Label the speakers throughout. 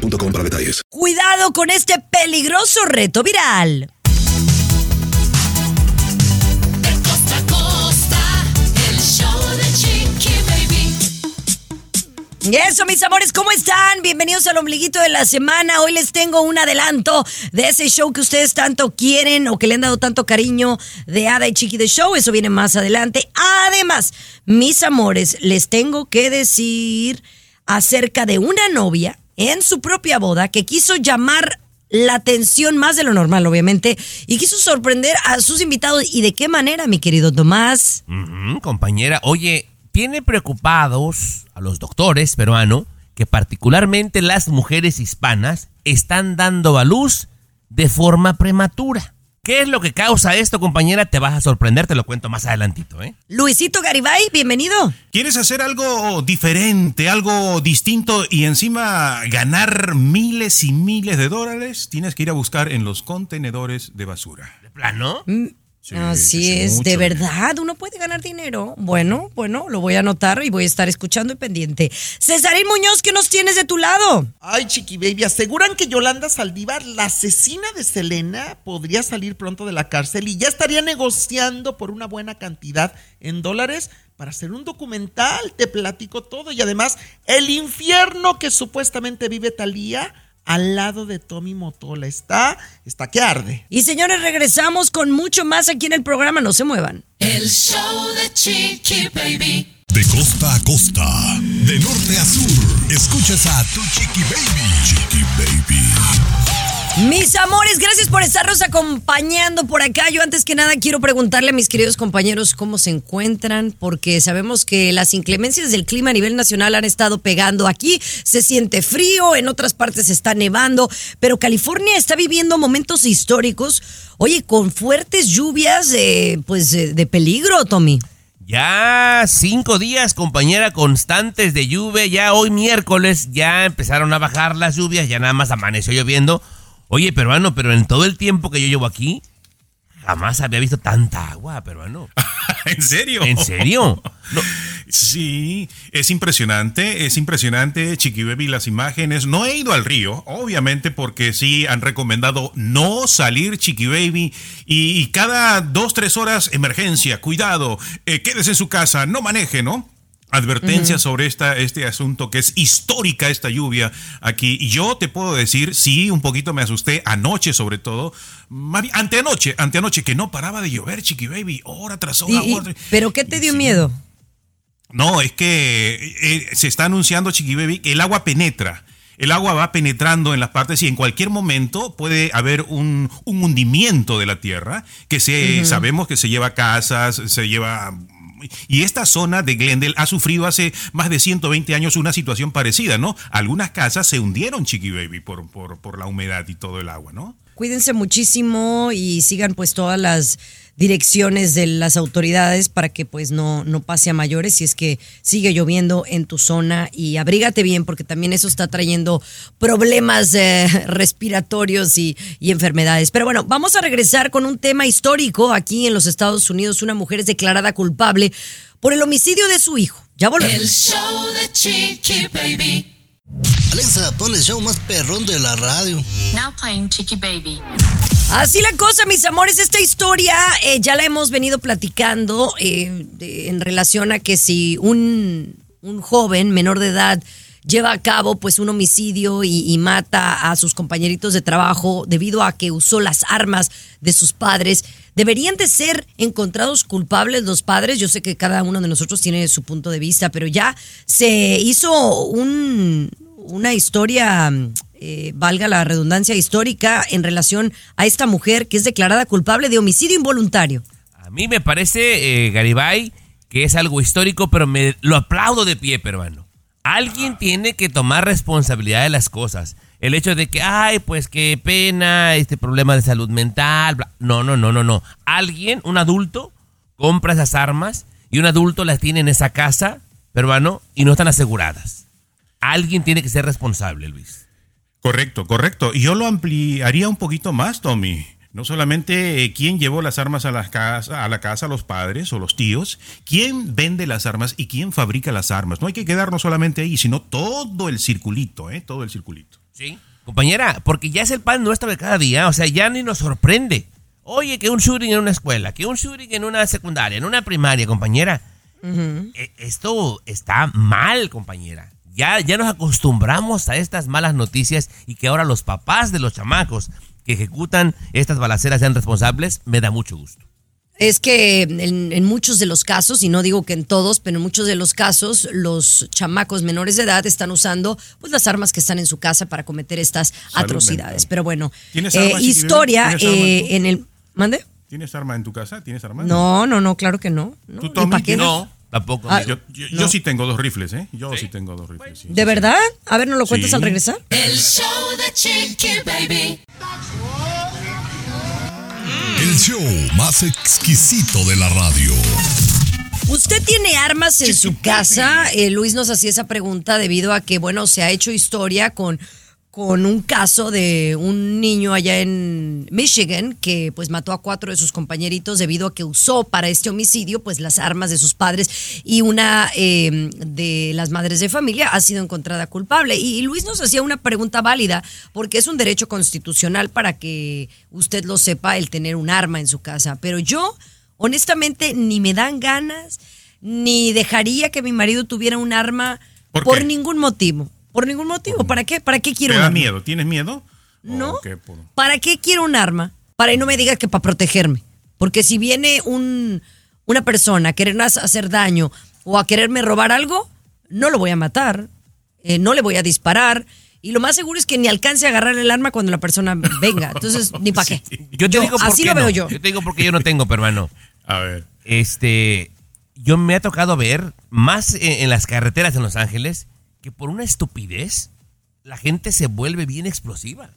Speaker 1: para detalles.
Speaker 2: Cuidado con este peligroso reto viral.
Speaker 3: De costa a costa, el show de Chiqui Baby.
Speaker 2: Y Eso, mis amores, ¿cómo están? Bienvenidos al ombliguito de la semana. Hoy les tengo un adelanto de ese show que ustedes tanto quieren o que le han dado tanto cariño de Ada y Chiqui de Show. Eso viene más adelante. Además, mis amores, les tengo que decir acerca de una novia en su propia boda que quiso llamar la atención más de lo normal, obviamente, y quiso sorprender a sus invitados. ¿Y de qué manera, mi querido Tomás?
Speaker 4: Compañera, oye, tiene preocupados a los doctores peruanos que particularmente las mujeres hispanas están dando a luz de forma prematura. ¿Qué es lo que causa esto, compañera? Te vas a sorprender, te lo cuento más adelantito, ¿eh?
Speaker 2: Luisito Garibay, bienvenido.
Speaker 5: ¿Quieres hacer algo diferente, algo distinto y encima ganar miles y miles de dólares? Tienes que ir a buscar en los contenedores de basura.
Speaker 4: ¿De plano?
Speaker 5: Sí,
Speaker 2: Así
Speaker 5: sí,
Speaker 2: es,
Speaker 5: mucho
Speaker 2: de verdad, uno puede ganar dinero. Bueno, bueno, lo voy a anotar y voy a estar escuchando y pendiente. Cesarín Muñoz, ¿qué nos tienes de tu lado?
Speaker 6: Ay, Chiqui Baby, aseguran que Yolanda Saldívar, la asesina de Selena, podría salir pronto de la cárcel y ya estaría negociando por una buena cantidad en dólares para hacer un documental. Te platico todo y además el infierno que supuestamente vive Talía al lado de Tommy Motola está, está que arde.
Speaker 2: Y señores, regresamos con mucho más aquí en el programa. No se muevan.
Speaker 3: El show de Chiqui Baby.
Speaker 7: De costa a costa, de norte a sur, escuchas a tu chiqui baby. Chiqui baby.
Speaker 2: Mis amores, gracias por estarnos acompañando por acá. Yo antes que nada quiero preguntarle a mis queridos compañeros cómo se encuentran, porque sabemos que las inclemencias del clima a nivel nacional han estado pegando aquí. Se siente frío, en otras partes está nevando, pero California está viviendo momentos históricos. Oye, con fuertes lluvias, eh, pues eh, de peligro, Tommy.
Speaker 4: Ya cinco días, compañera, constantes de lluvia. Ya hoy miércoles ya empezaron a bajar las lluvias, ya nada más amaneció lloviendo. Oye, peruano, pero en todo el tiempo que yo llevo aquí, jamás había visto tanta agua, peruano.
Speaker 5: ¿En serio?
Speaker 4: ¿En serio? No,
Speaker 5: Sí, es impresionante, es impresionante, Chiqui Baby, las imágenes. No he ido al río, obviamente, porque sí han recomendado no salir, Chiqui Baby. Y, y cada dos, tres horas, emergencia, cuidado, eh, quédese en su casa, no maneje, ¿no? Advertencia sobre esta, este asunto que es histórica esta lluvia aquí. Y yo te puedo decir, sí, un poquito me asusté anoche sobre todo. Anteanoche, anteanoche, que no paraba de llover, Chiqui Baby, hora tras hora.
Speaker 2: ¿Pero qué te dio
Speaker 5: Sí.
Speaker 2: miedo?
Speaker 5: No, es que eh, se está anunciando, Chiqui Baby, que el agua penetra. El agua va penetrando en las partes y en cualquier momento puede haber un, un hundimiento de la tierra, que se, sabemos que se lleva casas, se lleva... Y esta zona de Glendale ha sufrido hace más de 120 años una situación parecida, ¿no? Algunas casas se hundieron, Chiqui Baby, por, por, por la humedad y todo el agua, ¿no?
Speaker 2: Cuídense muchísimo y sigan pues todas las direcciones de las autoridades para que pues no, no pase a mayores si es que sigue lloviendo en tu zona y abrígate bien porque también eso está trayendo problemas eh, respiratorios y, y enfermedades. Pero bueno, vamos a regresar con un tema histórico aquí en los Estados Unidos. Una mujer es declarada culpable por el homicidio de su hijo. Ya volvemos.
Speaker 3: El show de Chiqui Baby.
Speaker 8: Alexa, pon el show más perrón de la radio.
Speaker 9: Now playing Chicky Baby.
Speaker 2: Así la cosa, mis amores, esta historia eh, ya la hemos venido platicando eh, en relación a que si un, un joven menor de edad lleva a cabo pues un homicidio y, y mata a sus compañeritos de trabajo debido a que usó las armas de sus padres, deberían de ser encontrados culpables los padres. Yo sé que cada uno de nosotros tiene su punto de vista, pero ya se hizo un, una historia, eh, valga la redundancia histórica, en relación a esta mujer que es declarada culpable de homicidio involuntario.
Speaker 4: A mí me parece, eh, Garibay, que es algo histórico, pero me lo aplaudo de pie, peruano. Alguien tiene que tomar responsabilidad de las cosas. el hecho de que, ay, pues qué pena, este problema de salud mental. bla. No, no, no, no, no. Alguien, un adulto, compra esas armas y un adulto las tiene en esa casa, peruano, y no están aseguradas. Alguien tiene que ser responsable, Luis.
Speaker 5: Correcto, correcto. Y yo lo ampliaría un poquito más, Tommy. No solamente eh, quién llevó las armas a la, casa, a la casa, los padres o los tíos, quién vende las armas y quién fabrica las armas. No hay que quedarnos solamente ahí, sino todo el circulito, ¿eh? Todo el circulito.
Speaker 4: Sí. Compañera, porque ya es el pan nuestro de cada día, o sea, ya ni nos sorprende. Oye, que un shooting en una escuela, que un shooting en una secundaria, en una primaria, compañera. E- Esto está mal, compañera. Ya, ya nos acostumbramos a estas malas noticias y que ahora los papás de los chamacos que ejecutan estas balaceras sean responsables, me da mucho gusto.
Speaker 2: Es que en, en muchos de los casos, y no digo que en todos, pero en muchos de los casos, los chamacos menores de edad están usando pues las armas que están en su casa para cometer estas
Speaker 5: Salud
Speaker 2: atrocidades.
Speaker 5: mental.
Speaker 2: Pero bueno,
Speaker 5: ¿Tienes
Speaker 2: eh, historia
Speaker 5: ¿Tienes armas
Speaker 2: eh, en el... ¿Mande?
Speaker 5: ¿Tienes arma en tu casa? ¿Tienes arma?
Speaker 2: No, no, no, claro que no. no,
Speaker 5: ¿Tú,
Speaker 2: ¿y
Speaker 5: Tommy,
Speaker 2: pa' qué?
Speaker 5: tienes?
Speaker 4: Tampoco.
Speaker 2: Ah.
Speaker 5: Yo, yo-
Speaker 2: No.
Speaker 5: yo sí tengo dos rifles, ¿eh? Yo sí, tengo dos rifles. sí,
Speaker 2: ¿De
Speaker 5: sí,
Speaker 2: verdad? A ver, ¿no lo cuentas
Speaker 5: Sí.
Speaker 2: al regresar?
Speaker 3: El show de Chiqui Baby.
Speaker 7: El show más exquisito de la radio.
Speaker 2: ¿Usted tiene armas en su casa? Eh, Luis nos hacía esa pregunta debido a que, bueno, se ha hecho historia con, con un caso de un niño allá en Michigan que pues mató a cuatro de sus compañeritos debido a que usó para este homicidio pues las armas de sus padres y una eh, de las madres de familia ha sido encontrada culpable. Y, y Luis nos hacía una pregunta válida porque es un derecho constitucional para que usted lo sepa el tener un arma en su casa. Pero yo honestamente ni me dan ganas ni dejaría que mi marido tuviera un arma
Speaker 5: ¿Por
Speaker 2: ningún motivo. Por ningún motivo. ¿Para qué? ¿Para qué quiero
Speaker 5: ¿Te
Speaker 2: un
Speaker 5: da
Speaker 2: arma?
Speaker 5: miedo? ¿Tienes miedo?
Speaker 2: No.
Speaker 5: ¿O qué? Por-
Speaker 2: ¿Para qué quiero un arma? Para y no me digas que para protegerme. Porque si viene un, una persona a querernos hacer daño o a quererme robar algo, no lo voy a matar, eh, no le voy a disparar. Y lo más seguro es que ni alcance a agarrar el arma cuando la persona venga. Entonces, ni para qué.
Speaker 4: Yo te digo por
Speaker 2: así lo veo yo.
Speaker 4: Yo te digo porque yo no tengo, peruano.
Speaker 5: A ver.
Speaker 4: Este, yo me ha tocado ver más en, en las carreteras en Los Ángeles que por una estupidez la gente se vuelve bien explosiva.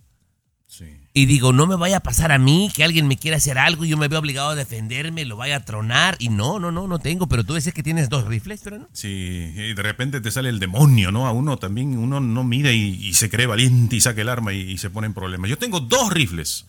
Speaker 5: Sí.
Speaker 4: Y digo, no me vaya a pasar a mí que alguien me quiera hacer algo y yo me veo obligado a defenderme, lo vaya a tronar. Y no, no, no, no tengo. Pero tú dices que tienes dos rifles, pero no.
Speaker 5: Sí, y de repente te sale el demonio, ¿no? A uno también, uno no mide y, y se cree valiente y saca el arma y, y se pone en problemas. Yo tengo dos rifles.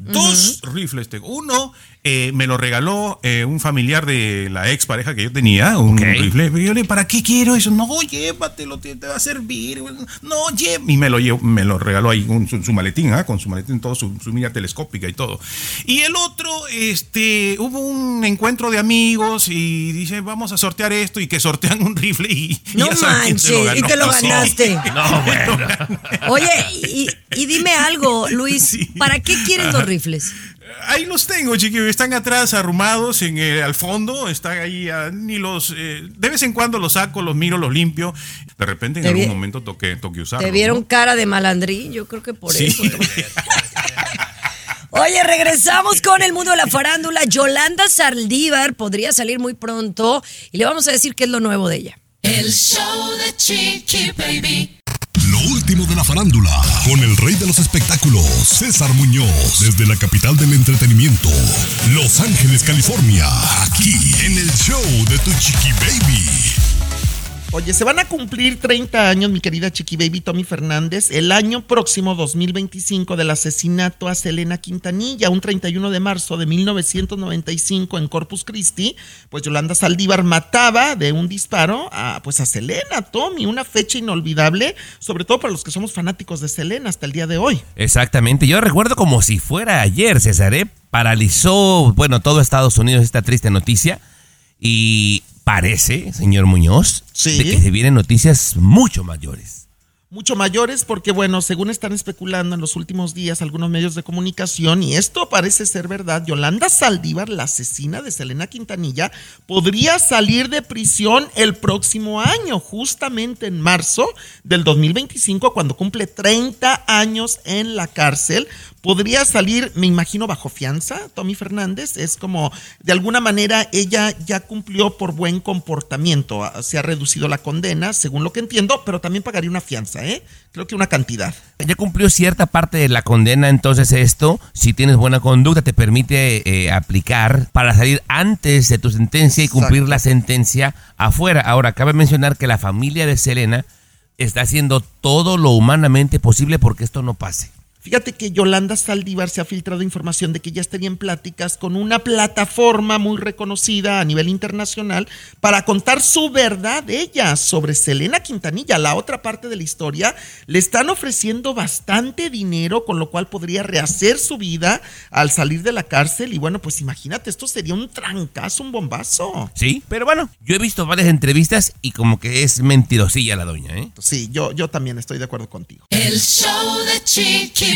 Speaker 5: Dos rifles tengo. Uno eh, me lo regaló eh, un familiar de la ex pareja que yo tenía, un rifle. Pero yo le, ¿para qué quiero eso? No, llévatelo, te, te va a servir. No, llévatelo. Y me lo, llevo- me lo regaló ahí con su, su maletín, ¿ah? con su maletín, todo su, su mira telescópica y todo. Y el otro, este, hubo un encuentro de amigos y dice, vamos a sortear esto y que sortean un rifle y, y
Speaker 2: No manches, y te lo
Speaker 5: Sí.
Speaker 2: ganaste.
Speaker 4: No, bueno.
Speaker 2: Oye, y, y dime algo, Luis,
Speaker 5: Sí.
Speaker 2: ¿para qué quieres dos rifles?
Speaker 5: Ahí los tengo, chiquillos. Están atrás, arrumados en el, al fondo. Están ahí, ah, ni los. eh, de vez en cuando los saco, los miro, los limpio. De repente, en algún
Speaker 2: vi-
Speaker 5: momento toque, toque usarlos.
Speaker 2: Te vieron
Speaker 5: ¿no?
Speaker 2: cara de malandrín, yo creo que por
Speaker 5: Sí.
Speaker 2: eso. Oye, regresamos con el mundo de la farándula. Yolanda Saldívar podría salir muy pronto y le vamos a decir qué es lo nuevo de ella.
Speaker 3: El show de Chiqui Baby.
Speaker 7: Lo último de la farándula, con el rey de los espectáculos, César Muñoz, desde la capital del entretenimiento, Los Ángeles, California, aquí en el show de Tu Chiqui Baby.
Speaker 6: Oye, se van a cumplir 30 años, mi querida Chiqui Baby Tommy Fernández, el año próximo 2025 del asesinato a Selena Quintanilla, un 31 de marzo de 1995 en Corpus Christi, pues Yolanda Saldívar mataba de un disparo a pues a Selena, Tommy, una fecha inolvidable, sobre todo para los que somos fanáticos de Selena hasta el día de hoy.
Speaker 4: Exactamente. Yo recuerdo como si fuera ayer, César. ¿eh? Paralizó, bueno, todo Estados Unidos esta triste noticia. Y parece, señor Muñoz,
Speaker 6: Sí.
Speaker 4: de que se vienen noticias mucho mayores.
Speaker 6: mucho mayores porque, bueno, según están especulando en los últimos días algunos medios de comunicación, y esto parece ser verdad, Yolanda Saldívar, la asesina de Selena Quintanilla, podría salir de prisión el próximo año, justamente en marzo del 2025, cuando cumple 30 años en la cárcel podría salir, me imagino, bajo fianza, Tommy Fernández. Es como, de alguna manera, ella ya cumplió por buen comportamiento. Se ha reducido la condena, según lo que entiendo, pero también pagaría una fianza, ¿eh? Creo que una cantidad.
Speaker 4: Ya cumplió cierta parte de la condena, entonces esto, si tienes buena conducta, te permite eh, aplicar para salir antes de tu sentencia y cumplir
Speaker 6: Exacto.
Speaker 4: la sentencia afuera. Ahora, cabe mencionar que la familia de Selena está haciendo todo lo humanamente posible porque esto no pase.
Speaker 6: Fíjate que Yolanda Saldívar se ha filtrado información de que ya estaría en pláticas con una plataforma muy reconocida a nivel internacional para contar su verdad ella sobre Selena Quintanilla. La otra parte de la historia le están ofreciendo bastante dinero, con lo cual podría rehacer su vida al salir de la cárcel. Y bueno, pues imagínate, esto sería un trancazo, un bombazo.
Speaker 4: Sí, pero bueno, yo he visto varias entrevistas y como que es mentirosilla la doña, ¿eh?
Speaker 6: Sí, yo, yo también estoy de acuerdo contigo.
Speaker 3: El show de Chiqui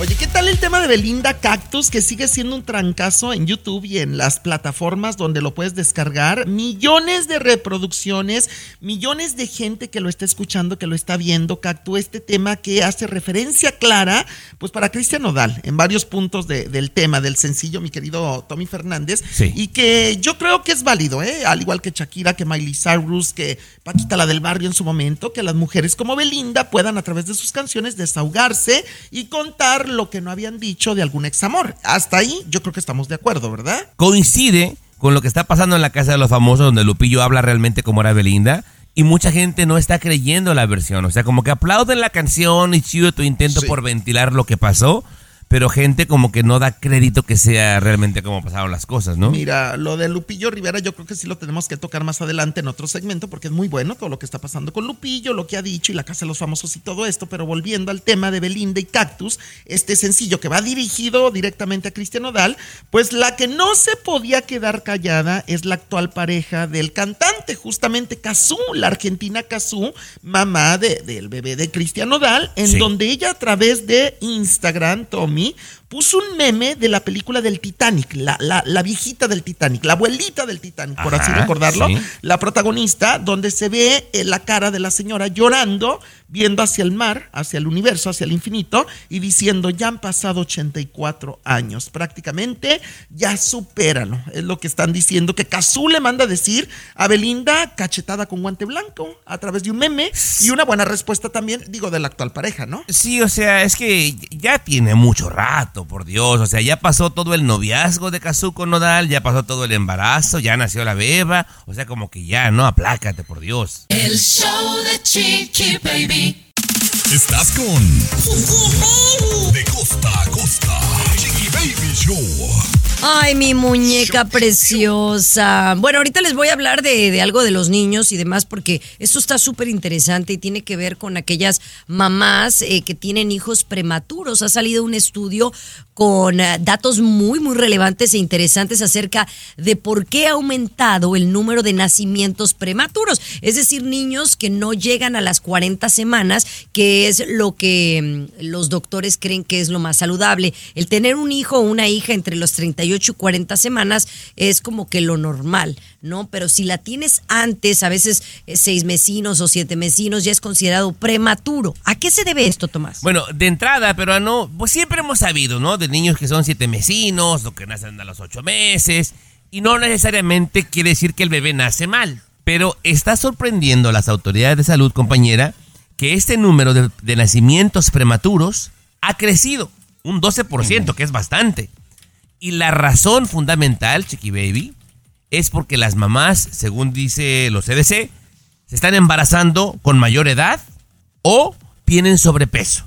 Speaker 6: Oye, ¿qué tal el tema de Belinda Cactus que sigue siendo un trancazo en YouTube y en las plataformas donde lo puedes descargar? Millones de reproducciones, millones de gente que lo está escuchando, que lo está viendo, Cactus, este tema que hace referencia clara, pues para Cristian Nodal, en varios puntos de- del tema, del sencillo, mi querido Tommy Fernández,
Speaker 4: Sí.
Speaker 6: y que yo creo que es válido, ¿eh? al igual que Shakira, que Miley Cyrus, que Paquita la del barrio en su momento, que las mujeres como Belinda puedan a través de sus canciones desahogarse y contar lo que no habían dicho de algún examor. Hasta ahí yo creo que estamos de acuerdo, ¿verdad?
Speaker 4: coincide con lo que está pasando en la Casa de los Famosos, donde Lupillo habla realmente como era Belinda. Y mucha gente no está creyendo la versión. O sea, como que aplauden la canción y chido tu intento
Speaker 6: Sí.
Speaker 4: por ventilar lo que pasó. Pero gente como que no da crédito que sea realmente como pasaron las cosas, ¿no?
Speaker 6: Mira, lo de Lupillo Rivera yo creo que sí lo tenemos que tocar más adelante en otro segmento porque es muy bueno todo lo que está pasando con Lupillo, lo que ha dicho y la Casa de los Famosos y todo esto, pero volviendo al tema de Belinda y Cactus, este sencillo que va dirigido directamente a Cristian Odal, pues la que no se podía quedar callada es la actual pareja del cantante, justamente Cazú, la argentina Cazú, mamá de- del bebé de Cristian Odal, en
Speaker 4: Sí.
Speaker 6: donde ella a través de Instagram, Tommy, puso un meme de la película del Titanic, la, la, la viejita del Titanic, la abuelita del Titanic, por así recordarlo,
Speaker 4: sí.
Speaker 6: la protagonista, donde se ve eh, la cara de la señora llorando, viendo hacia el mar, hacia el universo, hacia el infinito, y diciendo, ya han pasado 84 años, prácticamente ya supéralo, es lo que están diciendo, que Cazú le manda a decir a Belinda, cachetada con guante blanco, a través de un meme, y una buena respuesta también, digo, de la actual pareja, ¿no?
Speaker 4: Sí, o sea, es que ya tiene mucho rato, por Dios. O sea, ya pasó todo el noviazgo de Kazuko Nodal, ya pasó todo el embarazo, ya nació la beba. O sea, como que ya, ¿no? Aplácate, por Dios.
Speaker 3: El show de Chiqui Baby.
Speaker 7: Estás con De costa a costa, Chiqui Baby Show.
Speaker 2: Ay, mi muñeca preciosa. Bueno, ahorita les voy a hablar de, de algo de los niños y demás, porque esto está súper interesante y tiene que ver con aquellas mamás eh, que tienen hijos prematuros. Ha salido un estudio con eh, datos muy, muy relevantes e interesantes acerca de por qué ha aumentado el número de nacimientos prematuros. Es decir, niños que no llegan a las 40 semanas, que es lo que mm, los doctores creen que es lo más saludable. El tener un hijo o una hija entre los 38 y 40 semanas es como que lo normal, ¿no? Pero si la tienes antes, a veces eh, seis mesinos o siete mesinos, ya es considerado prematuro. ¿A qué se debe esto, Tomás?
Speaker 4: Bueno, de entrada, pero no, pues siempre hemos sabido, ¿no? De niños que son siete mesinos, o que nacen a los ocho meses, y no necesariamente quiere decir que el bebé nace mal. Pero está sorprendiendo a las autoridades de salud, compañera, que este número de, de nacimientos prematuros ha crecido un 12%, que es bastante. Y la razón fundamental, Chiqui Baby, es porque las mamás, según dice los CDC, se están embarazando con mayor edad o tienen sobrepeso.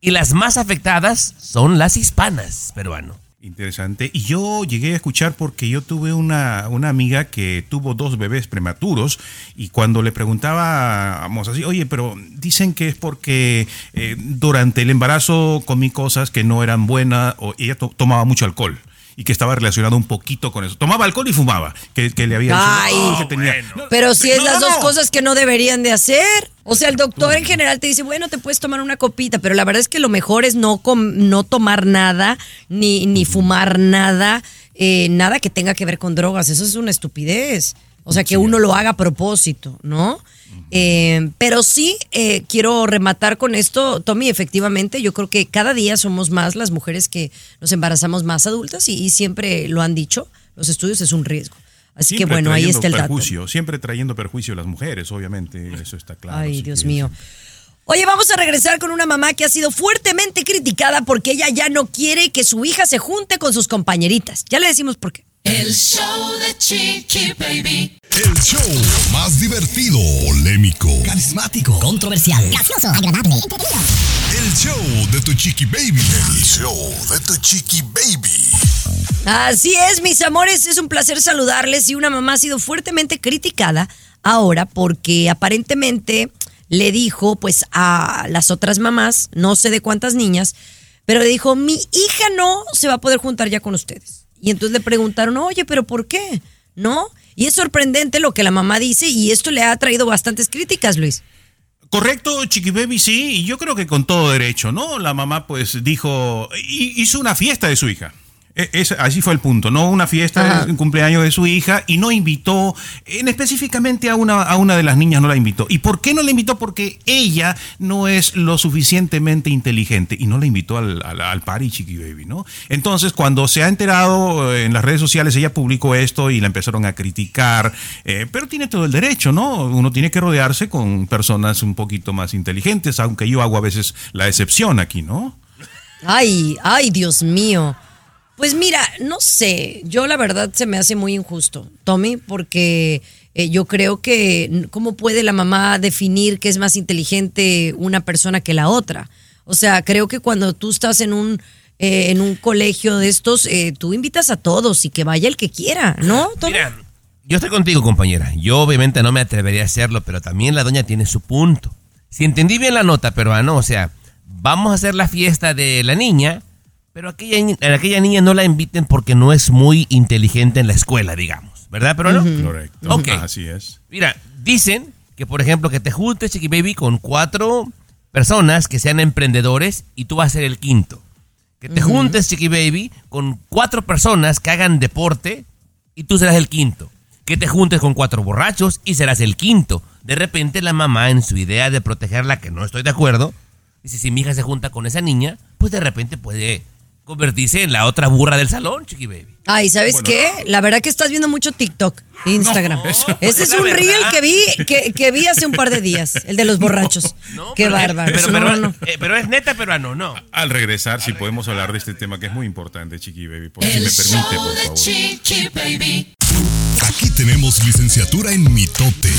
Speaker 4: Y las más afectadas son las hispanas, peruano.
Speaker 5: Interesante. Y yo llegué a escuchar porque yo tuve una, una amiga que tuvo dos bebés prematuros y cuando le preguntábamos así, oye, pero dicen que es porque eh, durante el embarazo comí cosas que no eran buenas o ella to- tomaba mucho alcohol. Y que estaba relacionado un poquito con eso. Tomaba alcohol y fumaba, que, que le había dicho,
Speaker 2: Ay.
Speaker 5: "No, que tenía- No,
Speaker 2: Pero si es
Speaker 5: no,
Speaker 2: las
Speaker 5: no,
Speaker 2: dos cosas que no deberían de hacer. O sea, el doctor en general te dice, bueno, te puedes tomar una copita, pero la verdad es que lo mejor es no, no tomar nada, ni, ni fumar nada, eh, nada que tenga que ver con drogas. Eso es una estupidez. O sea, que uno lo haga a propósito, ¿no? Eh, pero sí, eh, quiero rematar con esto, Tommy, efectivamente, yo creo que cada día somos más las mujeres que nos embarazamos más adultas y, y siempre lo han dicho, los estudios es un riesgo. Así que bueno, ahí está el dato.
Speaker 5: perjuicio, Siempre trayendo perjuicio a las mujeres, obviamente, eso está claro.
Speaker 2: Ay, Dios mío. Oye, vamos a regresar con una mamá que ha sido fuertemente criticada porque ella ya no quiere que su hija se junte con sus compañeritas. Ya le decimos por qué.
Speaker 3: El show de Chiqui Baby.
Speaker 7: El show más divertido, polémico,
Speaker 8: Carismático, controversial, gracioso, agradable, entretenido.
Speaker 7: el show de tu chiqui baby. El show de tu chiqui baby.
Speaker 2: Así es, mis amores, es un placer saludarles y una mamá ha sido fuertemente criticada ahora porque aparentemente le dijo pues a las otras mamás, no sé de cuántas niñas, pero le dijo, mi hija no se va a poder juntar ya con ustedes. Y entonces le preguntaron, oye, pero ¿por qué? ¿No? Y es sorprendente lo que la mamá dice y esto le ha traído bastantes críticas, Luis.
Speaker 5: Correcto, Chiqui Baby, sí, y yo creo que con todo derecho, ¿no? La mamá pues dijo, hi- hizo una fiesta de su hija. E- es- así fue el punto, ¿no? Una fiesta, un cumpleaños de su hija y no invitó, en específicamente a una, a una de las niñas no la invitó. ¿Y por qué no la invitó? Porque ella no es lo suficientemente inteligente y no la invitó al, al, al party Chiqui Baby, ¿no? Entonces, cuando se ha enterado eh, en las redes sociales, ella publicó esto y la empezaron a criticar, eh, pero tiene todo el derecho, ¿no? Uno tiene que rodearse con personas un poquito más inteligentes, aunque yo hago a veces la excepción aquí, ¿no?
Speaker 2: Ay, ay, Dios mío. Pues mira, no sé, yo la verdad se me hace muy injusto, Tommy, porque eh, yo creo que cómo puede la mamá definir que es más inteligente una persona que la otra. O sea, creo que cuando tú estás en un eh, en un colegio de estos, eh, tú invitas a todos y que vaya el que quiera, ¿no, Tommy?
Speaker 4: Mira, yo estoy contigo, compañera. Yo obviamente no me atrevería a hacerlo, pero también la doña tiene su punto. Si entendí bien la nota, peruano, o sea, vamos a hacer la fiesta de la niña, pero aquella, ni- a aquella niña no la inviten porque no es muy inteligente en la escuela, digamos. ¿Verdad, peruano?
Speaker 5: Correcto.
Speaker 4: Ok.
Speaker 5: Así es.
Speaker 4: Mira, dicen que, por ejemplo, que te juntes, Chiqui Baby, con cuatro personas que sean emprendedores y tú vas a ser el quinto. Que te juntes, Chiqui Baby, con cuatro personas que hagan deporte y tú serás el quinto. Que te juntes con cuatro borrachos y serás el quinto. De repente la mamá, en su idea de protegerla, que no estoy de acuerdo, dice, si mi hija se junta con esa niña, pues de repente puede convertirse en la otra burra del salón, Chiqui Baby.
Speaker 2: Ay, ¿sabes
Speaker 5: Bueno,
Speaker 2: qué? La verdad que estás viendo mucho TikTok, Instagram.
Speaker 5: No, eso-
Speaker 2: Ese es un
Speaker 4: verdad.
Speaker 2: reel que vi, que, que vi hace un par de días, el de los borrachos.
Speaker 4: No,
Speaker 2: qué
Speaker 4: pero-
Speaker 2: bárbaro.
Speaker 4: Pero,
Speaker 2: No,
Speaker 4: pero-
Speaker 2: no.
Speaker 4: eh, pero es neta peruano, no.
Speaker 5: Al regresar, si podemos hablar de este tema que es muy importante, Chiqui Baby, por si
Speaker 3: El
Speaker 5: me permite,
Speaker 3: show
Speaker 5: por
Speaker 3: de
Speaker 5: favor.
Speaker 3: Chiqui Baby.
Speaker 7: Aquí tenemos licenciatura en mitote.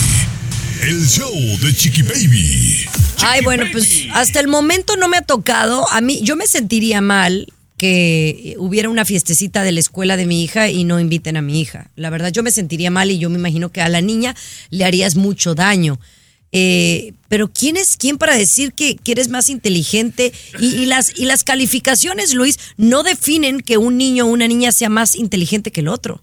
Speaker 7: El show de Chiqui Baby.
Speaker 2: Ay, bueno, pues hasta el momento no me ha tocado. A mí, yo me sentiría mal que hubiera una fiestecita de la escuela de mi hija y no inviten a mi hija. La verdad, yo me sentiría mal y yo me imagino que a la niña le harías mucho daño. Eh, pero ¿quién es quién para decir que, que eres más inteligente? Y, y las, y las calificaciones, Luis, no definen que un niño o una niña sea más inteligente que el otro.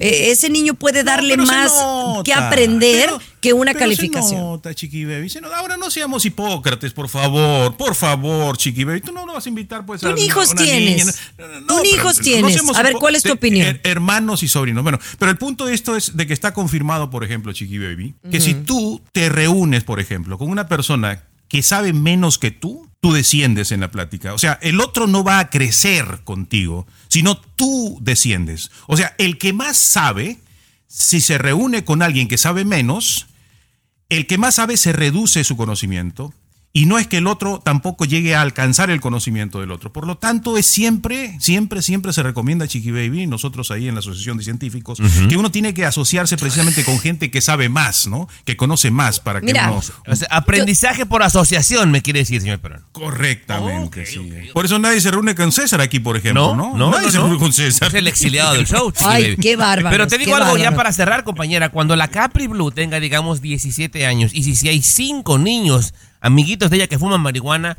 Speaker 2: Eh, ese niño puede darle más
Speaker 5: nota,
Speaker 2: que aprender
Speaker 5: pero-
Speaker 2: que una
Speaker 5: pero
Speaker 2: calificación.
Speaker 5: Se nota, Chiqui Baby. se nota. Ahora no seamos hipócrates, por favor. Por favor, Chiqui Baby. Tú no lo vas a invitar, pues,
Speaker 2: Tú
Speaker 5: a
Speaker 2: hijos
Speaker 5: una
Speaker 2: tienes.
Speaker 5: niña. No,
Speaker 2: Tú hijos tienes. A ver, ¿cuál es tu opinión?
Speaker 5: her- hermanos y sobrinos. Bueno, pero el punto de esto es de que está confirmado, por ejemplo, Chiqui Baby, que si tú te reúnes, por ejemplo, con una persona que sabe menos que tú, tú desciendes en la plática. O sea, el otro no va a crecer contigo, sino tú desciendes. O sea, el que más sabe, si se reúne con alguien que sabe menos, el que más sabe se reduce su conocimiento y no es que el otro tampoco llegue a alcanzar el conocimiento del otro. Por lo tanto, es siempre, siempre, siempre se recomienda, Chiqui Baby, nosotros ahí en la Asociación de Científicos, que uno tiene que asociarse precisamente con gente que sabe más, ¿no? Que conoce más para que
Speaker 2: Mira,
Speaker 5: uno...
Speaker 4: O sea, aprendizaje por asociación, me quiere decir, señor peruano.
Speaker 5: Correctamente, sí. Por eso nadie se reúne con César aquí, por ejemplo, ¿no?
Speaker 4: no,
Speaker 5: nadie
Speaker 4: no,
Speaker 5: se
Speaker 4: no.
Speaker 5: reúne con César.
Speaker 4: Es el exiliado del show. Chiqui
Speaker 2: Ay,
Speaker 4: Baby.
Speaker 2: qué bárbaros,
Speaker 4: Pero te digo algo ya para cerrar, compañera. Cuando la Capri Blue tenga, digamos, 17 años y si, si hay cinco niños, amiguitos de ella que fuman marihuana,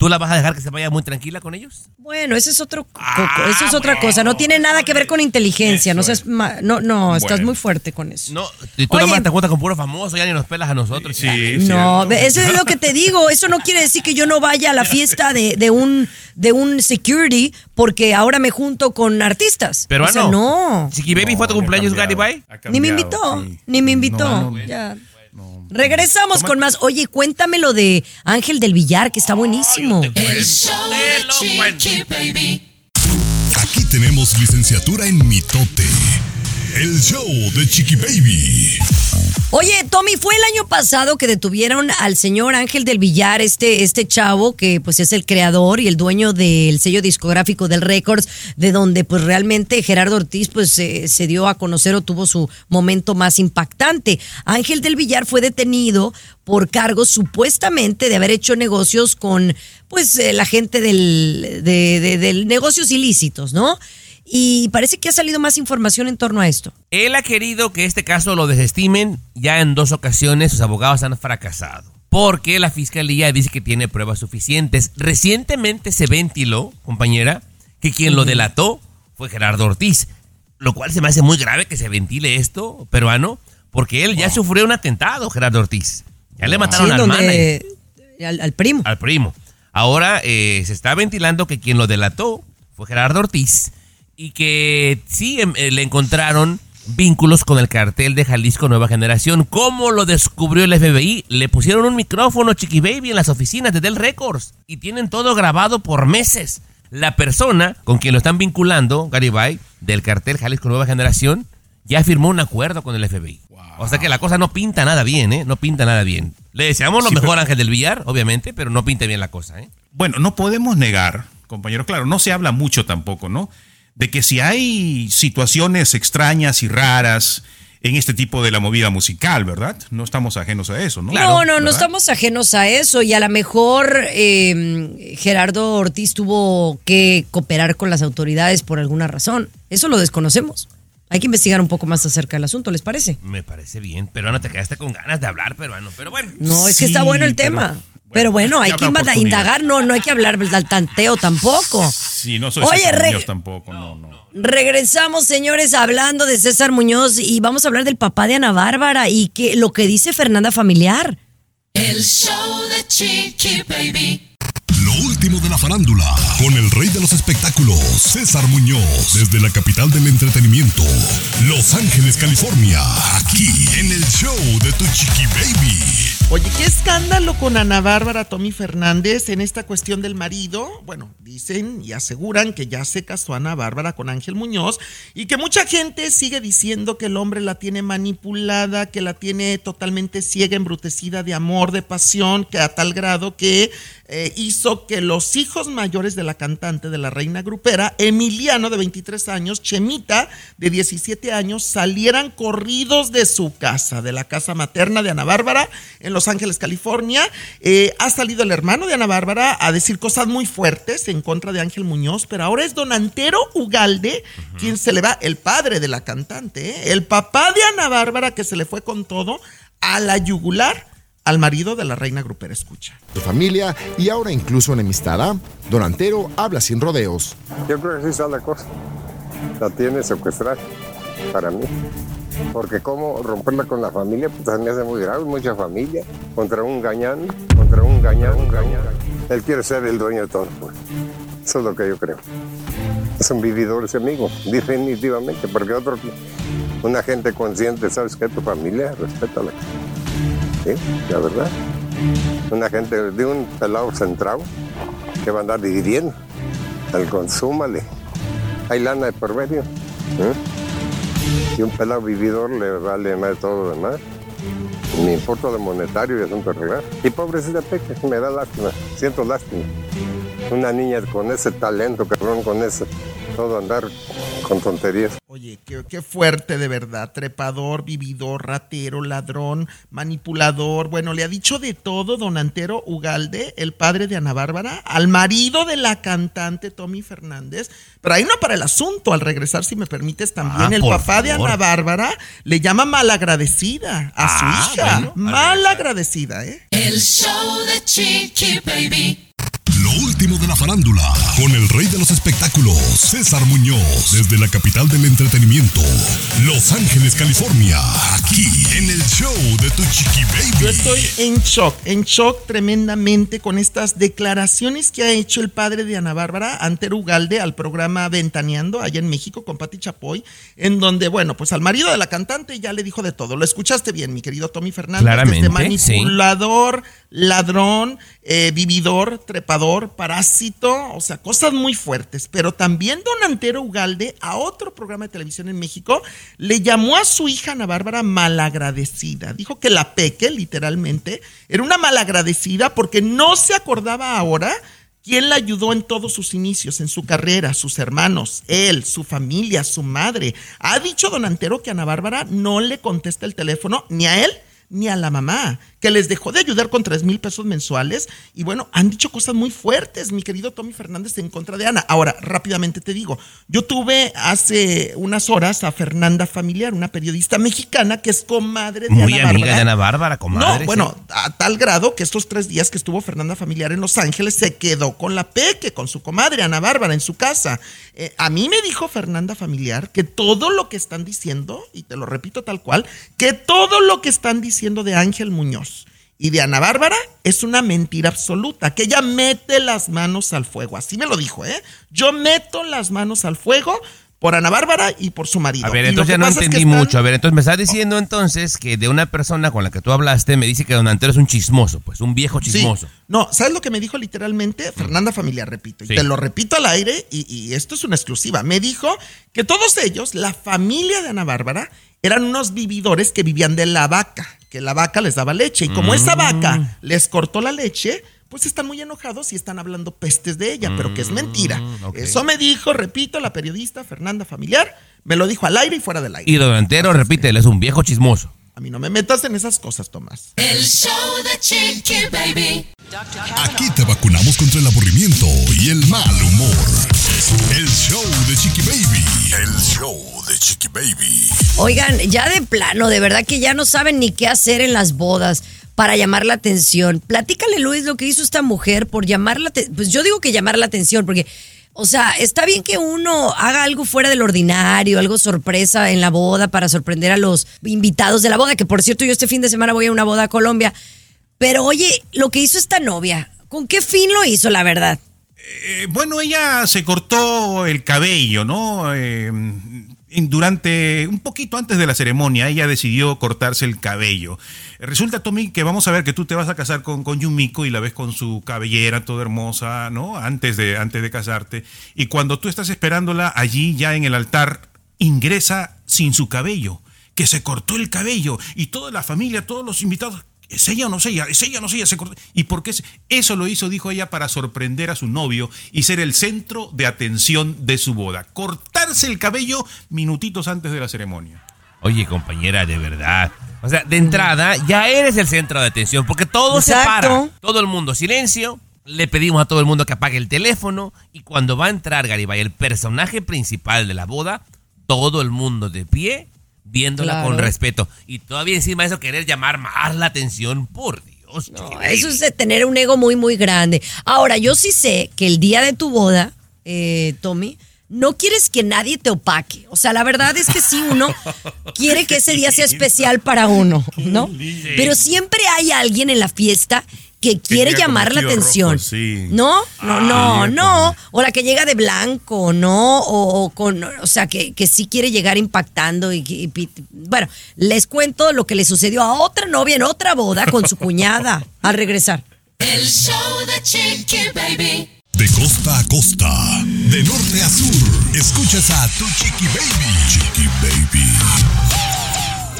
Speaker 4: ¿Tú la vas a dejar que se vaya muy tranquila con ellos?
Speaker 2: Bueno, eso es otro,
Speaker 4: Ah,
Speaker 2: coco, eso es otra cosa. No tiene nada que ver con inteligencia. No seas ma- no, no, estás muy fuerte con eso.
Speaker 4: No, y tú
Speaker 2: Oye.
Speaker 4: nomás te juntas con puro famoso, ya ni nos pelas a nosotros.
Speaker 5: Sí,
Speaker 2: No,
Speaker 5: cierto.
Speaker 2: ve, eso es lo que te digo. Eso no quiere decir que yo no vaya a la fiesta de, de un de un security porque ahora me junto con artistas.
Speaker 4: Pero
Speaker 2: o sea, no.
Speaker 4: Chiqui Baby fue a tu
Speaker 5: No,
Speaker 4: cumpleaños, Garibay.
Speaker 2: Ni me invitó,
Speaker 5: sí.
Speaker 2: ni me invitó.
Speaker 5: No, no,
Speaker 2: Ya. Regresamos con más. Oye, cuéntame lo de Ángel del Villar, que está buenísimo.
Speaker 3: El show de Chiqui Baby.
Speaker 7: Aquí tenemos licenciatura en mitote. El show de Chiqui Baby.
Speaker 2: Oye, Tommy, fue el año pasado que detuvieron al señor Ángel del Villar, este, este chavo que pues es el creador y el dueño del sello discográfico del Records, de donde pues realmente Gerardo Ortiz pues se dio a conocer o tuvo su momento más impactante. Ángel del Villar fue detenido por cargos supuestamente de haber hecho negocios con pues eh, la gente del, de, negocios ilícitos, ¿no? Y parece que ha salido más información en torno a esto.
Speaker 4: Él ha querido que este caso lo desestimen. Ya en dos ocasiones sus abogados han fracasado. Porque la fiscalía dice que tiene pruebas suficientes. Recientemente se ventiló, compañera, que quien lo delató fue Gerardo Ortiz. Lo cual se me hace muy grave que se ventile esto, peruano, porque él ya sufrió un atentado, Gerardo Ortiz. Ya le mataron
Speaker 2: Sí,
Speaker 4: al
Speaker 2: donde- al, al primo.
Speaker 4: al primo. Ahora eh, se está ventilando que quien lo delató fue Gerardo Ortiz y que sí em, eh, le encontraron vínculos con el cartel de Jalisco Nueva Generación. ¿Cómo lo descubrió el FBI? Le pusieron un micrófono Chiqui Baby en las oficinas de Del Records y tienen todo grabado por meses. La persona con quien lo están vinculando, Garibay, del cartel Jalisco Nueva Generación, ya firmó un acuerdo con el FBI. O sea que la cosa no pinta nada bien, ¿eh? No pinta nada bien. Le deseamos lo
Speaker 5: Sí,
Speaker 4: mejor a Ángel del Villar, obviamente, pero no pinta bien la cosa, ¿eh?
Speaker 5: Bueno, no podemos negar, compañero, claro, no se habla mucho tampoco, ¿no? De que si hay situaciones extrañas y raras en este tipo de la movida musical, ¿verdad? No estamos ajenos a eso, ¿no?
Speaker 2: no, no, no
Speaker 5: ¿Verdad?
Speaker 2: estamos ajenos a eso y a lo mejor eh, Gerardo Ortiz tuvo que cooperar con las autoridades por alguna razón. Eso lo desconocemos. Hay que investigar un poco más acerca del asunto, ¿les parece?
Speaker 4: Me parece bien, pero no te quedaste con ganas de hablar, peruano. Pero bueno.
Speaker 2: No, es que está bueno el
Speaker 5: pero-
Speaker 2: tema. Pero bueno, hay que indagar, no, no hay que hablar del tanteo tampoco.
Speaker 5: Sí, no soy
Speaker 2: Oye,
Speaker 5: César Muñoz tampoco, no, no.
Speaker 2: Regresamos, señores, hablando de César Muñoz y vamos a hablar del papá de Ana Bárbara y que lo que dice Fernanda Familiar.
Speaker 3: El show de Chiqui Baby.
Speaker 7: Lo último de la farándula, con el rey de los espectáculos, César Muñoz, desde la capital del entretenimiento, Los Ángeles, California, aquí en el show de Tu Chiqui Baby.
Speaker 6: Oye, qué escándalo con Ana Bárbara Tommy Fernández en esta cuestión del marido. Bueno, dicen y aseguran que ya se casó Ana Bárbara con Ángel Muñoz y que mucha gente sigue diciendo que el hombre la tiene manipulada, que la tiene totalmente ciega, embrutecida de amor, de pasión, que a tal grado que eh, hizo que los hijos mayores de la cantante, de la reina grupera, Emiliano de 23 años, Chemita de 17 años, salieran corridos de su casa, de la casa materna de Ana Bárbara en Los Ángeles, California. Eh, ha salido el hermano de Ana Bárbara a decir cosas muy fuertes en contra de Ángel Muñoz, pero ahora es don Antero Ugalde quien se le va, el padre de la cantante, ¿eh? el papá de Ana Bárbara que se le fue con todo a la yugular al marido de la reina grupera. Escucha.
Speaker 10: de familia y ahora incluso enemistada. Don Antero habla sin rodeos.
Speaker 11: Yo creo que sí está la cosa. La tiene secuestrada para mí. Porque cómo romperla con la familia, pues se me hace muy grave, mucha familia. Contra un gañán, contra un gañán, un gañán. Él quiere ser el dueño de todo. pues. Eso es lo que yo creo. Es un vividor ese definitivamente. Porque otro, una gente consciente, ¿sabes qué? Tu familia, respétala. Sí, la verdad. Una gente de un pelado centrado que va a andar dividiendo. El consúmale. Hay lana de por medio. ¿eh? Y un pelado vividor le vale más de todo lo demás. Me importa lo monetario y asunto arreglar. Y pobrecita Peque, me da lástima. Siento lástima. Una niña con ese talento, cabrón, con ese todo andar con tonterías.
Speaker 6: Oye, qué, qué fuerte de verdad. Trepador, vividor, ratero, ladrón, manipulador. Bueno, le ha dicho de todo don Antero Ugalde, el padre de Ana Bárbara, al marido de la cantante Tommy Fernández. Pero ahí no para el asunto. Al regresar, si me permites, también
Speaker 4: Ah,
Speaker 6: el papá de. Ana Bárbara le llama malagradecida a
Speaker 4: Ah,
Speaker 6: su hija.
Speaker 4: bueno, al
Speaker 6: malagradecida, ¿eh?
Speaker 3: El show de Chiqui Baby.
Speaker 7: Lo último de la farándula, con el rey de los espectáculos, César Muñoz, desde la capital del entretenimiento, Los Ángeles, California, aquí en el show de Tu Chiqui Baby.
Speaker 6: Yo estoy en shock, en shock tremendamente con estas declaraciones que ha hecho el padre de Ana Bárbara, Antero Ugalde, al programa Ventaneando, allá en México, con Pati Chapoy, en donde, bueno, pues al marido de la cantante ya le dijo de todo. Lo escuchaste bien, mi querido Tommy Fernández.
Speaker 4: Claramente,
Speaker 6: desde manipulador, ladrón, eh, vividor, trepador, parásito, o sea, cosas muy fuertes. Pero también don Antero Ugalde, a otro programa de televisión en México, le llamó a su hija Ana Bárbara malagradecida. Dijo que la peque, literalmente, era una malagradecida porque no se acordaba ahora quién la ayudó en todos sus inicios, en su carrera, sus hermanos, él, su familia, su madre. Ha dicho don Antero que Ana Bárbara no le contesta el teléfono ni a él ni a la mamá, que les dejó de ayudar con tres mil pesos mensuales. Y bueno, han dicho cosas muy fuertes, mi querido Tommy Fernández, en contra de Ana. Ahora, rápidamente te digo, yo tuve hace unas horas a Fernanda Familiar, una periodista mexicana que es comadre de
Speaker 4: Muy
Speaker 6: Ana
Speaker 4: amiga
Speaker 6: Bárbara.
Speaker 4: de Ana Bárbara, comadre.
Speaker 6: No, bueno, a tal grado que estos tres días que estuvo Fernanda Familiar en Los Ángeles se quedó con la peque, con su comadre Ana Bárbara en su casa. Eh, a mí me dijo Fernanda Familiar que todo lo que están diciendo, y te lo repito tal cual, que todo lo que están diciendo de Ángel Muñoz y de Ana Bárbara es una mentira absoluta, que ella mete las manos al fuego. Así me lo dijo, ¿eh? Yo meto las manos al fuego por Ana Bárbara y por su marido.
Speaker 4: A ver, entonces ya no
Speaker 6: pasa es que
Speaker 4: entendí
Speaker 6: están-
Speaker 4: mucho. A ver, entonces me estás diciendo entonces que de una persona con la que tú hablaste me dice que Don Antero es un chismoso, pues un viejo
Speaker 6: Sí.
Speaker 4: chismoso.
Speaker 6: No, ¿sabes lo que me dijo literalmente? Fernanda Familiar, repito. Y te lo repito al aire, y, y esto es una exclusiva. Me dijo que todos ellos, la familia de Ana Bárbara, eran unos vividores que vivían de la vaca, que la vaca les daba leche. Y como esa
Speaker 4: Mm.
Speaker 6: vaca les cortó la leche, pues están muy enojados y están hablando pestes de ella, pero que es mentira.
Speaker 4: Mm, ok.
Speaker 6: Eso me dijo, repito, la periodista Fernanda Familiar, me lo dijo al aire y fuera del aire.
Speaker 4: Y Don Antero, repite, él es un viejo chismoso.
Speaker 6: A mí no me metas en esas cosas, Tomás.
Speaker 3: El show de Chiqui Baby.
Speaker 7: Aquí te vacunamos contra el aburrimiento y el mal humor. El show de Chiqui Baby. El show de Chiqui Baby.
Speaker 2: Oigan, ya de plano, de verdad que ya no saben ni qué hacer en las bodas para llamar la atención. Platícale, Luis, lo que hizo esta mujer por llamar la atención. Pues yo digo que llamar la atención, porque, o sea, está bien que uno haga algo fuera del ordinario, algo sorpresa en la boda para sorprender a los invitados de la boda, que por cierto, yo este fin de semana voy a una boda a Colombia. Pero oye, lo que hizo esta novia, ¿con qué fin lo hizo, la verdad?
Speaker 5: Eh, bueno, ella se cortó el cabello, ¿no? Eh, durante un poquito antes de la ceremonia, ella decidió cortarse el cabello. Resulta, Tommy, que vamos a ver que tú te vas a casar con, con Yumiko y la ves con su cabellera toda hermosa, ¿no? Antes de, antes de casarte. Y cuando tú estás esperándola allí, ya en el altar, ingresa sin su cabello, que se cortó el cabello y toda la familia, todos los invitados. ¿Es ella o no es ella? ¿Es ella o no es ella? Se cortó. ¿Y por qué? Eso lo hizo, dijo ella, para sorprender a su novio y ser el centro de atención de su boda. Cortarse el cabello minutitos antes de la ceremonia.
Speaker 4: Oye, compañera, de verdad. O sea, de entrada, ya eres el centro de atención, porque todo se para. Todo el mundo, silencio. Le pedimos a todo el mundo que apague el teléfono. Y cuando va a entrar Garibay, el personaje principal de la boda, todo el mundo de pie, viéndola
Speaker 2: Claro.
Speaker 4: con respeto. Y todavía encima eso, querer llamar más la atención, por Dios.
Speaker 2: No, eso es de tener un ego muy, muy grande. Ahora, yo sí sé que el día de tu boda, eh, Tommy, no quieres que nadie te opaque. O sea, la verdad es que sí, uno quiere que ese día sea especial para uno, ¿no? Pero siempre hay alguien en la fiesta que quiere llamar la atención.
Speaker 5: rojo, sí.
Speaker 2: No, no,
Speaker 5: Ah,
Speaker 2: no, no. O la que llega de blanco, ¿no? O, o con, o sea, que, que sí quiere llegar impactando y, y- y- bueno, les cuento lo que le sucedió a otra novia en otra boda con su cuñada al regresar.
Speaker 3: El show de Chiqui Baby.
Speaker 7: De costa a costa, de norte a sur, escuchas a tu Chiqui Baby. Chiqui Baby.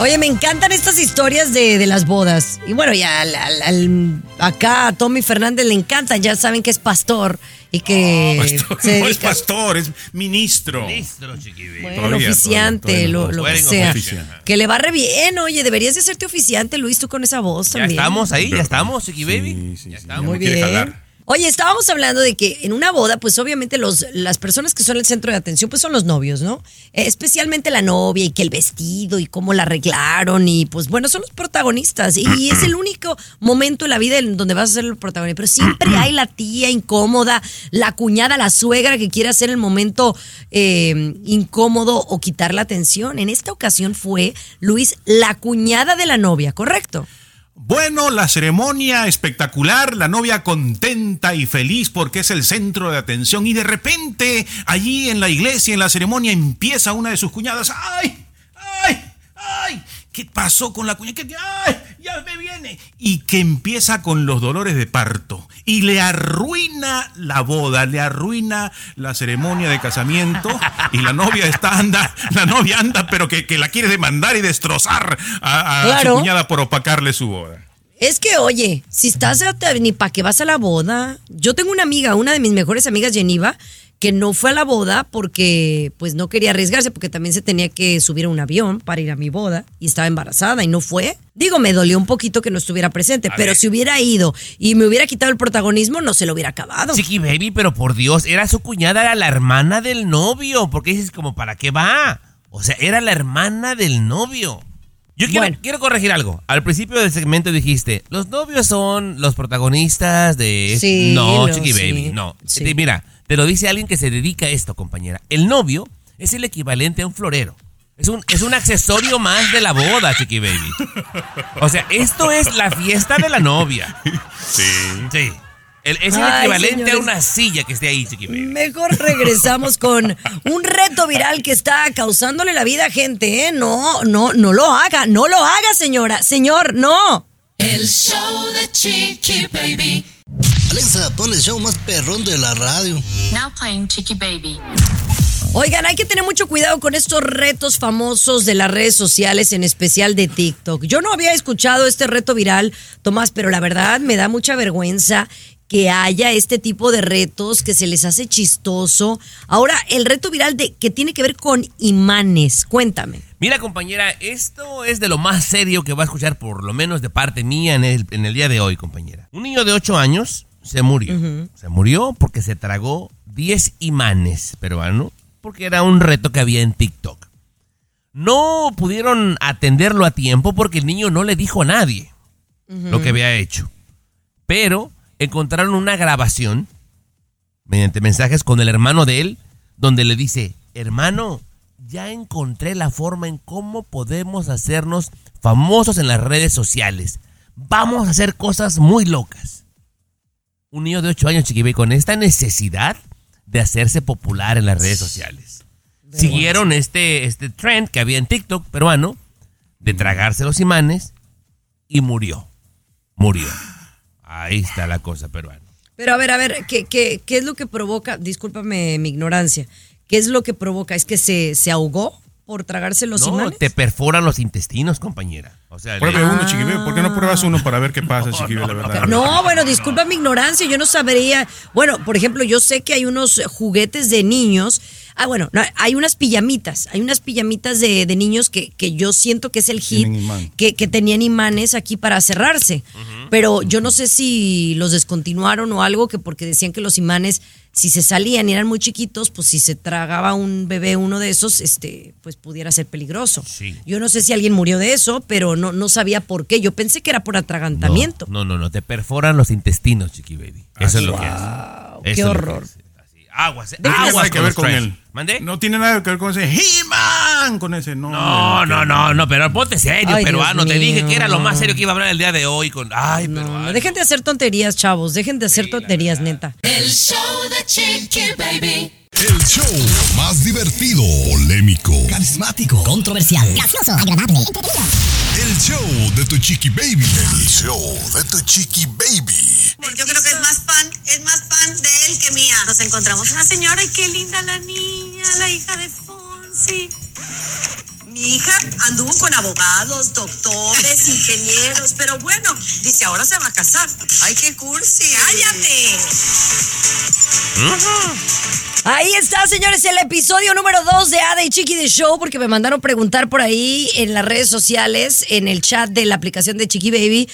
Speaker 2: Oye, me encantan estas historias de, de las bodas. Y bueno, ya al- al- al- acá a Tommy Fernández le encantan, ya saben que es pastor y que
Speaker 5: Pastor,
Speaker 2: se
Speaker 5: no es pastor, es ministro.
Speaker 4: Ministro, chiqui baby.
Speaker 2: bueno,
Speaker 5: Todavía,
Speaker 2: oficiante,
Speaker 5: todavía,
Speaker 2: lo,
Speaker 5: todavía
Speaker 2: lo
Speaker 4: no.
Speaker 2: que sea. Que le va re bien, oye, deberías de hacerte oficiante, Luis, tú con esa voz
Speaker 4: Ya
Speaker 2: también.
Speaker 4: estamos ahí, ya estamos, chiqui baby.
Speaker 5: Sí, sí,
Speaker 4: ya estamos.
Speaker 5: ya
Speaker 2: Muy bien. Oye, estábamos hablando de que en una boda, pues obviamente los, las personas que son el centro de atención, pues son los novios, ¿no? Eh, especialmente la novia y que el vestido y cómo la arreglaron y pues bueno, son los protagonistas y, y es el único momento en la vida en donde vas a ser el protagonista, pero siempre hay la tía incómoda, la cuñada, la suegra que quiere hacer el momento eh, incómodo o quitar la atención. En esta ocasión fue Luis, la cuñada de la novia, ¿correcto?
Speaker 5: Bueno, la ceremonia espectacular, la novia contenta y feliz porque es el centro de atención y de repente allí en la iglesia, en la ceremonia, empieza una de sus cuñadas, ¡ay! ¡ay! ¡ay! ¿Qué pasó con la cuñada? ¿Qué- qué- ¡Ay! ¡Ya me viene! Y que empieza con los dolores de parto y le arruina la boda, le arruina la ceremonia de casamiento y la novia está anda, la novia anda, pero que, que la quiere demandar y destrozar a, a
Speaker 2: Claro.
Speaker 5: su cuñada por opacarle su boda.
Speaker 2: Es que, oye, si estás a- ni para qué vas a la boda. Yo tengo una amiga, una de mis mejores amigas, Geniva, que no fue a la boda porque pues no quería arriesgarse porque también se tenía que subir a un avión para ir a mi boda y estaba embarazada y no fue. Digo, me dolió un poquito que no estuviera presente, pero si hubiera ido y me hubiera quitado el protagonismo, no se lo hubiera acabado.
Speaker 4: Chiqui Baby, pero por Dios, era su cuñada, era la hermana del novio. Porque dices como, ¿para qué va? O sea, era la hermana del novio. Yo quiero,
Speaker 2: Bueno.
Speaker 4: quiero corregir algo. Al principio del segmento dijiste, los novios son los protagonistas de...
Speaker 2: Sí,
Speaker 4: no,
Speaker 2: lo-
Speaker 4: Chiqui
Speaker 2: sí,
Speaker 4: Baby, no.
Speaker 2: sí.
Speaker 4: Mira, te lo dice alguien que se dedica a esto, compañera. El novio es el equivalente a un florero. Es un, es un accesorio más de la boda, Chiqui Baby. O sea, esto es la fiesta de la novia.
Speaker 5: Sí.
Speaker 4: Sí. El- es el
Speaker 2: Ay,
Speaker 4: equivalente
Speaker 2: señores.
Speaker 4: a una silla que esté ahí, Chiqui Baby.
Speaker 2: Mejor regresamos con un reto viral que está causándole la vida a gente, ¿eh? No, no, no lo haga, no lo haga, señora. Señor, no.
Speaker 3: El show de Chiqui Baby.
Speaker 8: Alexa, pon el show más perrón de la radio.
Speaker 9: Now playing Chicky Baby.
Speaker 2: Oigan, hay que tener mucho cuidado con estos retos famosos de las redes sociales, en especial de TikTok. Yo no había escuchado este reto viral, Tomás, pero la verdad me da mucha vergüenza que haya este tipo de retos que se les hace chistoso. Ahora, el reto viral de que tiene que ver con imanes. Cuéntame.
Speaker 4: Mira, compañera, esto es de lo más serio que va a escuchar, por lo menos de parte mía, en el, en el día de hoy, compañera. Un niño de 8 años se murió. Se murió porque se tragó 10 imanes peruanos, porque era un reto que había en TikTok. No pudieron atenderlo a tiempo porque el niño no le dijo a nadie lo que había hecho. Pero encontraron una grabación mediante mensajes con el hermano de él, donde le dice, hermano, ya encontré la forma en cómo podemos hacernos famosos en las redes sociales. Vamos a hacer cosas muy locas. Un niño de 8 años, chiquibe, con esta necesidad de hacerse popular en las redes sociales. Siguieron este, este trend que había en TikTok peruano de tragarse los imanes y murió. Murió. Ahí está la cosa peruana.
Speaker 2: Pero a ver, a ver, ¿qué, qué, qué es lo que provoca? Discúlpame mi ignorancia. ¿Qué es lo que provoca? ¿Es que se, se ahogó por tragarse los
Speaker 4: no,
Speaker 2: imanes?
Speaker 4: te perforan los intestinos, compañera. O sea,
Speaker 5: Pruebe
Speaker 4: le-
Speaker 5: uno, Chiquibé. ¿Por qué no pruebas uno para ver qué pasa, Chiquibé, la verdad?
Speaker 2: No, bueno, disculpa mi ignorancia, yo no sabría. Bueno, por ejemplo, yo sé que hay unos juguetes de niños. Ah, bueno, no, hay unas pijamitas, hay unas pijamitas de, de niños que, que yo siento que es el hit, que, que tenían imanes aquí para cerrarse. Pero yo no sé si los descontinuaron o algo, que porque decían que los imanes, si se salían y eran muy chiquitos, pues si se tragaba un bebé uno de esos, este, pues pudiera ser peligroso.
Speaker 4: Sí.
Speaker 2: Yo no sé si alguien murió de eso, pero no, no sabía por qué. Yo pensé que era por atragantamiento.
Speaker 4: No, no, no, te perforan los intestinos, chiqui baby. Eso es lo que hace. Eso
Speaker 2: qué horror.
Speaker 4: Aguas,
Speaker 5: No tiene
Speaker 4: aguas
Speaker 5: nada que ver con él.
Speaker 4: ¿Mandé?
Speaker 5: No tiene nada que ver con ese He-Man, con ese no.
Speaker 4: No, no, no, no, pero ponte serio,
Speaker 2: Ay,
Speaker 4: peruano.
Speaker 2: Dios
Speaker 4: Te dije que era lo más serio que iba a hablar el día de hoy con. Ay, peruano.
Speaker 2: No, dejen de hacer tonterías, chavos. Dejen de hacer tonterías, neta.
Speaker 3: El show de Chiqui Baby.
Speaker 7: El show más divertido, polémico,
Speaker 8: Carismático. Controversial.
Speaker 12: gracioso, agradable,
Speaker 7: el show de tu chiqui baby. El show de tu chiqui baby.
Speaker 13: Yo creo que es más fan, es más fan de él que mía. Nos encontramos una señora y qué linda la niña, la hija de Fonsi. Mi hija anduvo con abogados, doctores, ingenieros, pero bueno, dice ahora se va a casar. Ay, qué cursi. Cállate.
Speaker 2: Ahí está, señores, el episodio número 2 de Ada y Chiqui de Show, porque me mandaron preguntar por ahí en las redes sociales, en el chat de la aplicación de Chiqui Baby,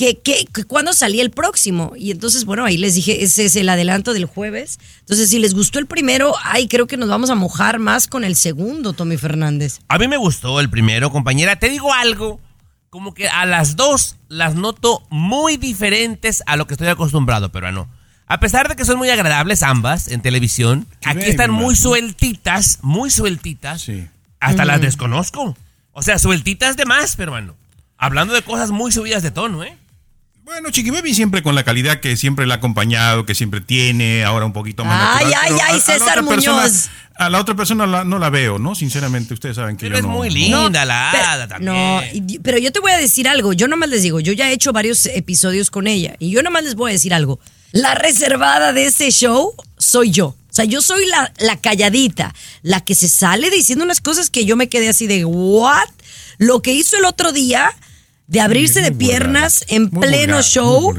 Speaker 2: que, que, que cuándo salía el próximo. Y entonces, bueno, ahí les dije, ese es el adelanto del jueves. Entonces, si les gustó el primero, ay, creo que nos vamos a mojar más con el segundo, Tommy Fernández.
Speaker 4: A mí me gustó el primero, compañera. Te digo algo, como que a las dos las noto muy diferentes a lo que estoy acostumbrado, pero no. A pesar de que son muy agradables ambas en televisión, aquí están muy sueltitas, muy sueltitas. Hasta las desconozco. O sea, sueltitas de más, pero bueno. Hablando de cosas muy subidas de tono, ¿eh?
Speaker 5: Bueno, Chiqui Baby siempre con la calidad que siempre le ha acompañado, que siempre tiene, ahora un poquito más
Speaker 2: Ay,
Speaker 5: natural,
Speaker 2: ay, ay,
Speaker 5: a- a la
Speaker 2: César
Speaker 5: persona-
Speaker 2: Muñoz.
Speaker 5: a la otra persona la- no la veo, ¿no? Sinceramente, ustedes saben que
Speaker 4: Pero
Speaker 5: yo
Speaker 4: es
Speaker 5: no-
Speaker 4: muy
Speaker 5: no-
Speaker 4: linda la
Speaker 2: Pero-
Speaker 4: hada también.
Speaker 2: No, pero yo te voy a decir algo. Yo nomás les digo, yo ya he hecho varios episodios con ella. Y yo nomás les voy a decir algo. La reservada de ese show soy yo. O sea, yo soy la, la calladita, la que se sale diciendo unas cosas que yo me quedé así de, ¿what? Lo que hizo el otro día de abrirse de piernas en
Speaker 5: Muy
Speaker 2: pleno
Speaker 5: vulgar,
Speaker 2: show.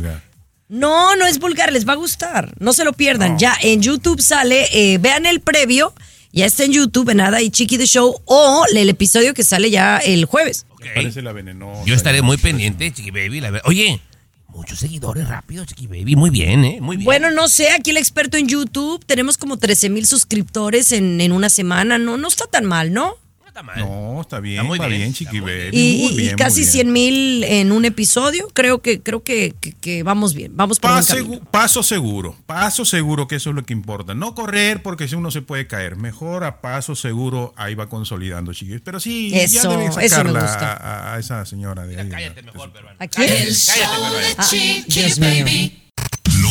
Speaker 2: No, no es vulgar, les va a gustar. No se lo pierdan. Ya en YouTube sale, eh, vean el previo, ya está en YouTube, en Nada y Chiqui the Show, o el episodio que sale ya el jueves.
Speaker 5: Parece la venenosa.
Speaker 4: Yo estaré muy pendiente, Chiqui Baby. la Oye, muchos seguidores rápido, Chiqui Baby. Muy bien, ¿eh? Muy bien.
Speaker 2: Bueno, no sé, aquí el experto en YouTube, tenemos como 13 mil suscriptores en, en una semana, no, no está tan mal, ¿no?
Speaker 5: No, está bien,
Speaker 4: Está muy bien,
Speaker 5: bien, Chiqui Baby.
Speaker 2: Y,
Speaker 5: muy
Speaker 2: y
Speaker 5: bien,
Speaker 2: casi
Speaker 5: muy bien.
Speaker 2: 100 mil en un episodio, creo que creo que, que- que vamos bien, vamos por
Speaker 5: Paso,
Speaker 2: camino.
Speaker 5: paso seguro, paso seguro que eso es lo que importa. No correr porque si uno se puede caer. Mejor a paso seguro, ahí va consolidando, chiquillos. Pero sí, ya
Speaker 2: Eso,
Speaker 5: deben
Speaker 2: eso me
Speaker 5: sacarla
Speaker 2: gusta.
Speaker 5: a, a esa señora de ahí.
Speaker 2: ¿A quién?
Speaker 3: El show de
Speaker 2: Ah,
Speaker 3: Chiqui
Speaker 2: Dios mío.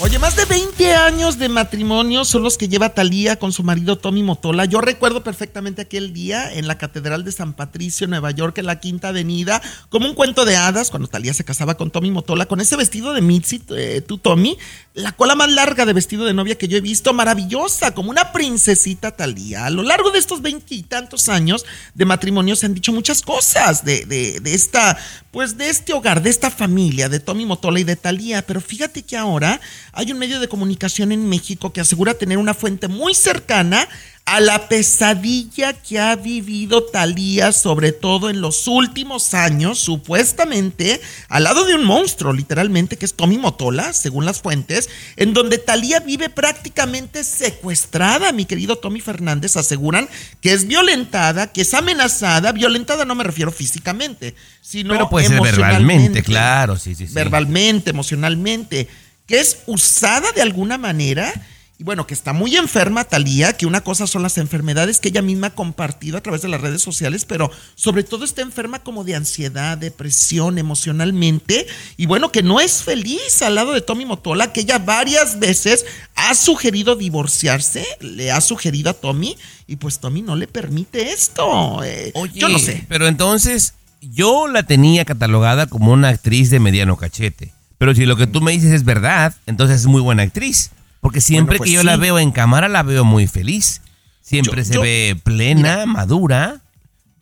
Speaker 6: Oye, más de 20 años de matrimonio son los que lleva Talía con su marido Tommy Motola. Yo recuerdo perfectamente aquel día en la Catedral de San Patricio, Nueva York, en la Quinta Avenida, como un cuento de hadas, cuando Talía se casaba con Tommy Motola, con ese vestido de Mitzi, eh, tú Tommy, la cola más larga de vestido de novia que yo he visto, maravillosa, como una princesita Talía. A lo largo de estos veintitantos años de matrimonio se han dicho muchas cosas de, de- de esta, pues de este hogar, de esta familia, de Tommy Motola y de Talía. Pero fíjate que ahora hay un medio de comunicación en México que asegura tener una fuente muy cercana a la pesadilla que ha vivido Talía, sobre todo en los últimos años, supuestamente, al lado de un monstruo, literalmente, que es Tommy Motola, según las fuentes, en donde Talía vive prácticamente secuestrada, mi querido Tommy Fernández, aseguran que es violentada, que es amenazada, violentada no me refiero físicamente, sino
Speaker 4: Pero puede ser verbalmente, claro, sí, sí, sí.
Speaker 6: Verbalmente, emocionalmente, que es usada de alguna manera. Y bueno, que está muy enferma Talía, que una cosa son las enfermedades que ella misma ha compartido a través de las redes sociales, pero sobre todo está enferma como de ansiedad, depresión, emocionalmente. Y bueno, que no es feliz al lado de Tommy Motola, que ella varias veces ha sugerido divorciarse, le ha sugerido a Tommy, y pues Tommy no le permite esto. Eh, yo no sé.
Speaker 4: Pero entonces, yo la tenía catalogada como una actriz de mediano cachete. Pero si lo que tú me dices es verdad, entonces es muy buena actriz. Porque siempre
Speaker 6: Bueno, pues
Speaker 4: que yo la veo en cámara, la veo muy feliz. Siempre
Speaker 6: Yo-
Speaker 4: se
Speaker 6: yo-
Speaker 4: ve plena, madura.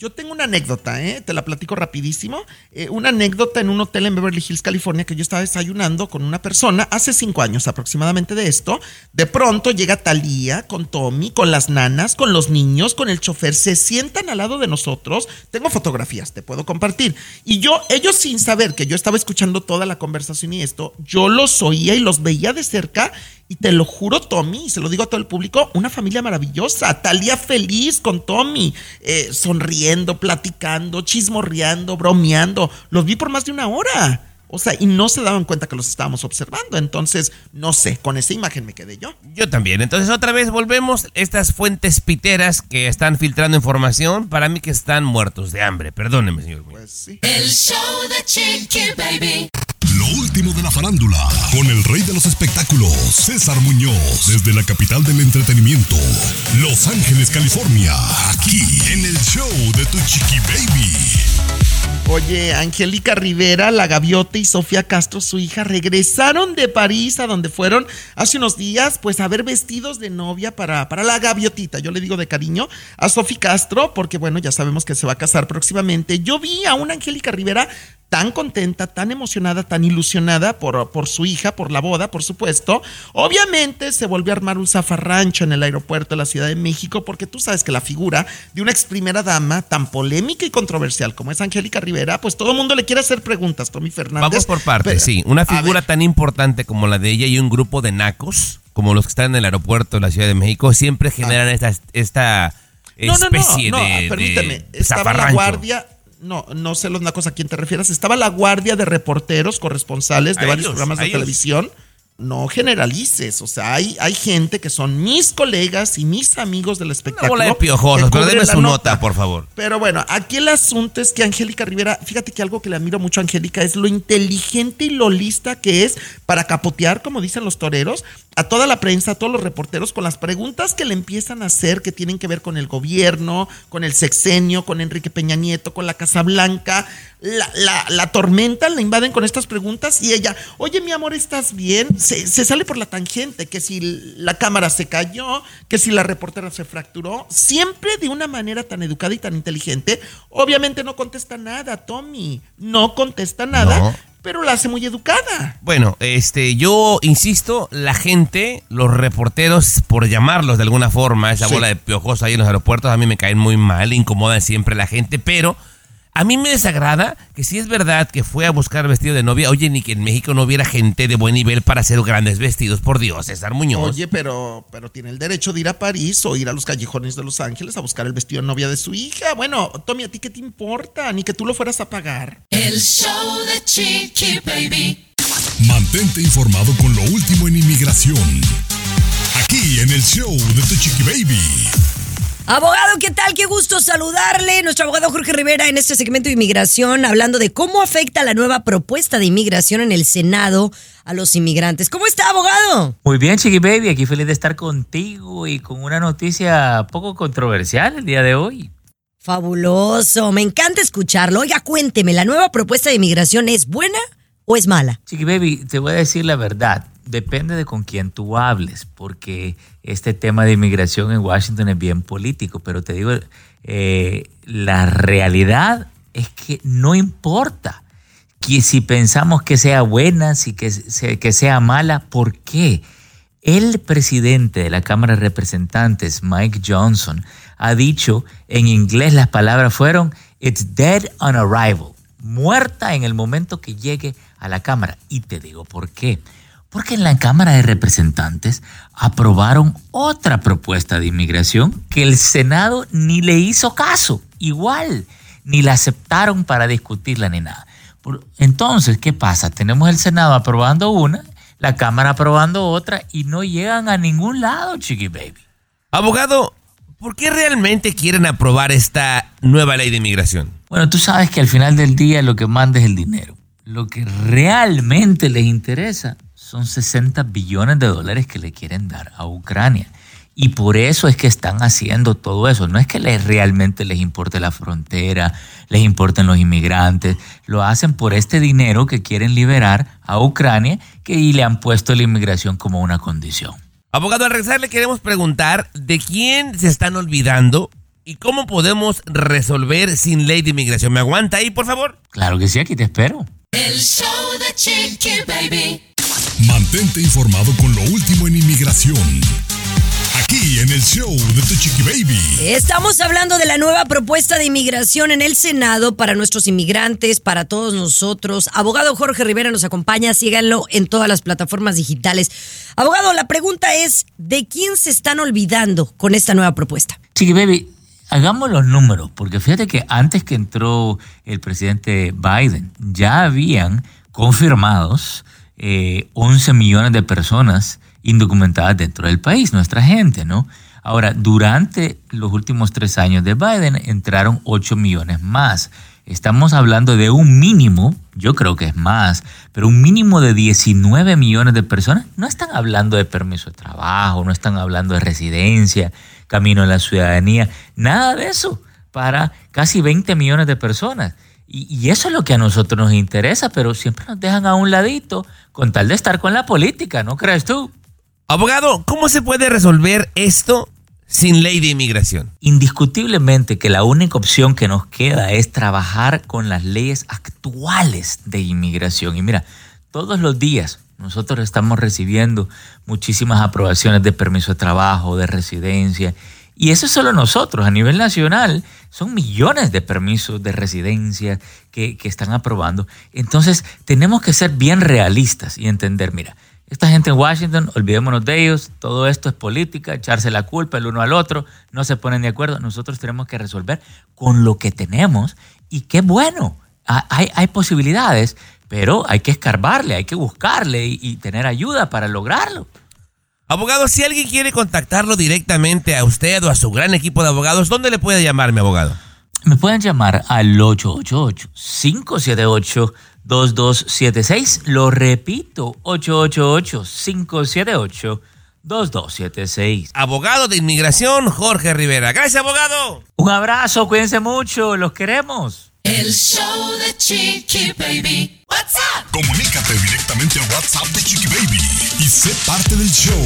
Speaker 6: Yo tengo una anécdota, ¿eh? te la platico rapidísimo. Eh, una anécdota en un hotel en Beverly Hills, California, que yo estaba desayunando con una persona hace cinco años aproximadamente de esto. De pronto llega Talía con Tommy, con las nanas, con los niños, con el chofer. Se sientan al lado de nosotros. Tengo fotografías, te puedo compartir. Y yo, ellos sin saber que yo estaba escuchando toda la conversación y esto, yo los oía y los veía de cerca. Y te lo juro, Tommy, y se lo digo a todo el público, una familia maravillosa. Talía feliz con Tommy, eh, sonriendo, platicando, chismorreando, bromeando. Los vi por más de una hora. O sea, y no se daban cuenta que los estábamos observando. Entonces, no sé, con esa imagen me quedé yo.
Speaker 4: Yo también. Entonces otra vez volvemos. Estas fuentes piteras que están filtrando información, para mí que están muertos de hambre. Perdóneme, señor.
Speaker 3: El show de Chiqui Baby.
Speaker 7: Lo último de la farándula, con el rey de los espectáculos, César Muñoz, desde la capital del entretenimiento, Los Ángeles, California, aquí en el show de Tu Chiqui Baby.
Speaker 6: Oye, Angélica Rivera, la gaviota y Sofía Castro, su hija, regresaron de París a donde fueron hace unos días, pues a ver vestidos de novia para, para la gaviotita. Yo le digo de cariño a Sofía Castro, porque bueno, ya sabemos que se va a casar próximamente. Yo vi a una Angélica Rivera tan contenta, tan emocionada, tan ilusionada por, por su hija, por la boda, por supuesto. Obviamente se volvió a armar un zafarrancho en el aeropuerto de la Ciudad de México, porque tú sabes que la figura de una ex primera dama tan polémica y controversial como es Angélica Rivera, pues todo el mundo le quiere hacer preguntas, Tommy Fernández.
Speaker 4: Vamos por partes,
Speaker 6: Pero-
Speaker 4: sí. Una figura tan importante como la de ella y un grupo de nacos, como los que están en el aeropuerto de la Ciudad de México, siempre generan esta, esta
Speaker 6: No, no, no,
Speaker 4: especie
Speaker 6: no,
Speaker 4: de,
Speaker 6: permíteme.
Speaker 4: de
Speaker 6: Estaba la guardia. No, no sé los nacos a quién te refieres. Estaba la guardia de reporteros corresponsales de
Speaker 4: A
Speaker 6: varios
Speaker 4: ellos,
Speaker 6: programas de
Speaker 4: ellos.
Speaker 6: televisión. No generalices, o sea, hay, hay gente que son mis colegas y mis amigos del
Speaker 4: Una
Speaker 6: espectáculo.
Speaker 4: bola de piojosos, pero
Speaker 6: la
Speaker 4: su nota, por favor.
Speaker 6: Pero bueno, aquí el asunto es que Angélica Rivera, fíjate que algo que le admiro mucho a Angélica es lo inteligente y lo lista que es para capotear, como dicen los toreros, a toda la prensa, a todos los reporteros, con las preguntas que le empiezan a hacer que tienen que ver con el gobierno, con el sexenio, con Enrique Peña Nieto, con la Casa Blanca. La, la, la tormenta, la invaden con estas preguntas y ella, oye mi amor, ¿estás bien? Se, se sale por la tangente, que si la cámara se cayó, que si la reportera se fracturó, siempre de una manera tan educada y tan inteligente. Obviamente no contesta nada, Tommy, no contesta nada,
Speaker 4: No.
Speaker 6: pero la hace muy educada.
Speaker 4: Bueno, este, yo insisto, la gente, los reporteros, por llamarlos de alguna forma, esa
Speaker 6: Sí.
Speaker 4: bola de piojosos ahí en los aeropuertos, a mí me caen muy mal, incomodan siempre a la gente, pero a mí me desagrada que si es verdad que fue a buscar vestido de novia, oye, ni que en México no hubiera gente de buen nivel para hacer grandes vestidos, por Dios, César Muñoz.
Speaker 6: Oye, pero, pero tiene el derecho de ir a París o ir a los callejones de Los Ángeles a buscar el vestido de novia de su hija. Bueno, Tommy, ¿a ti qué te importa? Ni que tú lo fueras a pagar.
Speaker 3: El show de Chiqui Baby.
Speaker 7: Mantente informado con lo último en inmigración. Aquí en el show de Tu Chiqui Baby.
Speaker 2: Abogado, ¿qué tal? Qué gusto saludarle. Nuestro abogado Jorge Rivera en este segmento de inmigración, hablando de cómo afecta la nueva propuesta de inmigración en el Senado a los inmigrantes. ¿Cómo está, abogado?
Speaker 12: Muy bien, Chiqui Baby, aquí feliz de estar contigo y con una noticia poco controversial el día de hoy.
Speaker 2: Fabuloso, me encanta escucharlo. Oiga, cuénteme, ¿la nueva propuesta de inmigración es buena o es mala?
Speaker 12: Chiqui Baby, te voy a decir la verdad, depende de con quién tú hables, porque este tema de inmigración en Washington es bien político, pero te digo, eh, la realidad es que no importa si pensamos que sea buena, si que, que sea mala, ¿por qué? El presidente de la Cámara de Representantes, Mike Johnson, ha dicho en inglés las palabras fueron It's dead on arrival, muerta en el momento que llegue a la Cámara. Y te digo por qué. Porque en la Cámara de Representantes aprobaron otra propuesta de inmigración que el Senado ni le hizo caso, igual, ni la aceptaron para discutirla ni nada. Entonces, ¿qué pasa? Tenemos el Senado aprobando una, la Cámara aprobando otra y no llegan a ningún lado, Chiqui Baby.
Speaker 4: Abogado, ¿por qué realmente quieren aprobar esta nueva ley de inmigración?
Speaker 12: Bueno, tú sabes que al final del día lo que manda es el dinero. Lo que realmente les interesa son 60 billones de dólares que le quieren dar a Ucrania. Y por eso es que están haciendo todo eso. No es que les, realmente les importe la frontera, les importen los inmigrantes. Lo hacen por este dinero que quieren liberar a Ucrania que, y le han puesto la inmigración como una condición.
Speaker 4: Abogado, al regresar le queremos preguntar de quién se están olvidando y cómo podemos resolver sin ley de inmigración. ¿Me aguanta ahí, por favor?
Speaker 12: Claro que sí, aquí te espero.
Speaker 3: El show de Chiqui Baby.
Speaker 7: Mantente informado con lo último en inmigración. Aquí en el show de Tu Chiqui Baby.
Speaker 2: Estamos hablando de la nueva propuesta de inmigración en el Senado para nuestros inmigrantes, para todos nosotros. Abogado Jorge Rivera nos acompaña, síganlo en todas las plataformas digitales. Abogado, la pregunta es, ¿de quién se están olvidando con esta nueva propuesta?
Speaker 12: Chiqui Baby, hagamos los números, porque fíjate que antes que entró el presidente Biden, ya habían confirmados eh, 11 millones de personas indocumentadas dentro del país, nuestra gente, ¿no? Ahora, durante los últimos tres años de Biden entraron 8 millones más. Estamos hablando de un mínimo, yo creo que es más, pero un mínimo de 19 millones de personas. No están hablando de permiso de trabajo, no están hablando de residencia, camino a la ciudadanía, nada de eso para casi 20 millones de personas. Y, y eso es lo que a nosotros nos interesa, pero siempre nos dejan a un ladito con tal de estar con la política, ¿no crees tú?
Speaker 4: Abogado, ¿cómo se puede resolver esto sin ley de inmigración?
Speaker 12: Indiscutiblemente que la única opción que nos queda es trabajar con las leyes actuales de inmigración. Y mira, todos los días nosotros estamos recibiendo muchísimas aprobaciones de permiso de trabajo, de residencia. Y eso es solo nosotros. A nivel nacional son millones de permisos de residencia que, que están aprobando. Entonces tenemos que ser bien realistas y entender, mira, esta gente en Washington, olvidémonos de ellos, todo esto es política, echarse la culpa el uno al otro, no se ponen de acuerdo. Nosotros tenemos que resolver con lo que tenemos y qué bueno, ha- hay, hay posibilidades, pero hay que escarbarle, hay que buscarle y, y tener ayuda para lograrlo.
Speaker 4: Abogado, si alguien quiere contactarlo directamente a usted o a su gran equipo de abogados, ¿dónde le puede llamar, mi abogado?
Speaker 12: Me pueden llamar al 888-578-2276. Lo repito, 888-578-2276.
Speaker 4: Abogado de inmigración, Jorge Rivera. Gracias, abogado.
Speaker 12: Un abrazo, cuídense mucho, los queremos.
Speaker 3: El show de Chiqui Baby. What's up?
Speaker 7: Comunícate directamente a WhatsApp de Chiqui Baby y sé parte del show.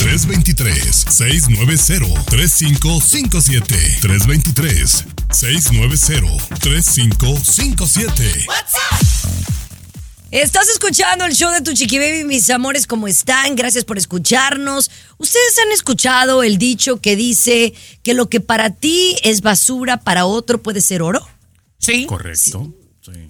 Speaker 7: 323-690-3557. 323-690-3557.
Speaker 3: What's up?
Speaker 2: Estás escuchando el show de tu chiqui baby, mis amores, ¿cómo están? Gracias por escucharnos. Ustedes han escuchado el dicho que dice que lo que para ti es basura, para otro puede ser oro.
Speaker 4: Sí.
Speaker 5: Correcto.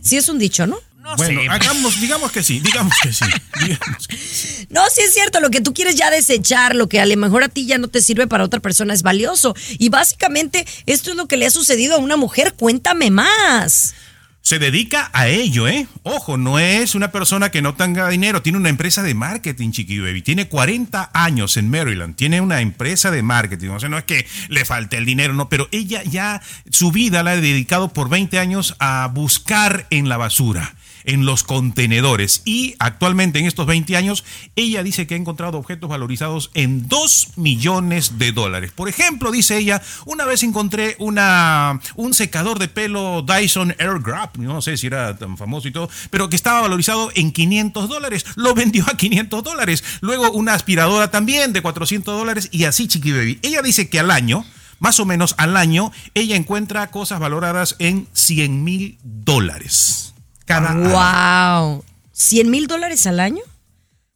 Speaker 2: Sí es un dicho, ¿no?
Speaker 5: bueno, hagamos, digamos que sí, digamos que sí. digamos que sí.
Speaker 2: No, sí es cierto, lo que tú quieres ya desechar, lo que a lo mejor a ti ya no te sirve para otra persona es valioso. Y básicamente esto es lo que le ha sucedido a una mujer. Cuéntame más.
Speaker 5: Se dedica a ello, ¿eh? Ojo, no es una persona que no tenga dinero, tiene una empresa de marketing, Chiqui Baby. Tiene 40 años en Maryland, tiene una empresa de marketing. O sea, no es que le falte el dinero, no, pero ella ya su vida la ha dedicado por 20 años a buscar en la basura en los contenedores y actualmente en estos 20 años ella dice que ha encontrado objetos valorizados en 2 millones de dólares. Por ejemplo, dice ella, una vez encontré una, un secador de pelo Dyson Air Grab, no sé si era tan famoso y todo, pero que estaba valorizado en 500 dólares, lo vendió a 500 dólares. Luego una aspiradora también de 400 dólares y así Chiqui Baby. Ella dice que al año más o menos al año, ella encuentra cosas valoradas en 100 mil dólares. Cada año.
Speaker 2: Wow. ¿100 mil dólares al año?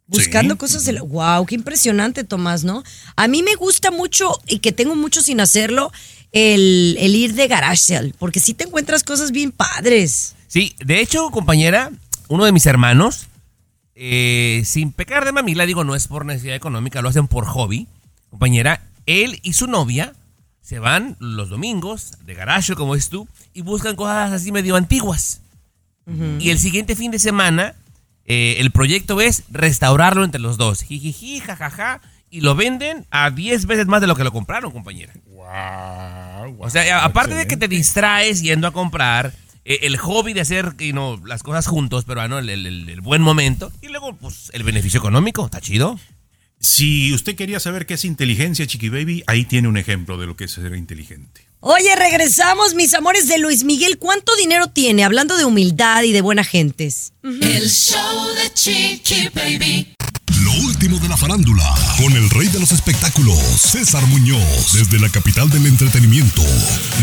Speaker 2: Buscando
Speaker 5: Sí.
Speaker 2: cosas. del- Wow, qué impresionante, Tomás, ¿no? A mí me gusta mucho y que tengo mucho sin hacerlo el, el ir de garage sale, porque sí te encuentras cosas bien padres.
Speaker 4: Sí, de hecho, compañera, uno de mis hermanos, eh, sin pecar de mamila, digo, no es por necesidad económica, lo hacen por hobby. Compañera, él y su novia se van los domingos de garaje, como es tú, y buscan cosas así medio antiguas. Y el siguiente fin de semana, eh, el proyecto es restaurarlo entre los dos. Jijiji, jajaja. Y lo venden a 10 veces más de lo que lo compraron, compañera. O sea, aparte de que te distraes yendo a comprar, eh, el hobby de hacer know, las cosas juntos, pero ah, ¿no? el, el- el- el buen momento. Y luego, pues, el beneficio económico, está chido.
Speaker 5: Si usted quería saber qué es inteligencia, Chiqui Baby, ahí tiene un ejemplo de lo que es ser inteligente.
Speaker 2: Oye, regresamos, mis amores de Luis Miguel. ¿Cuánto dinero tiene? Hablando de humildad y de buena gentes.
Speaker 3: El show de Chiqui Baby.
Speaker 7: Lo último de la farándula, con el rey de los espectáculos, César Muñoz, desde la capital del entretenimiento,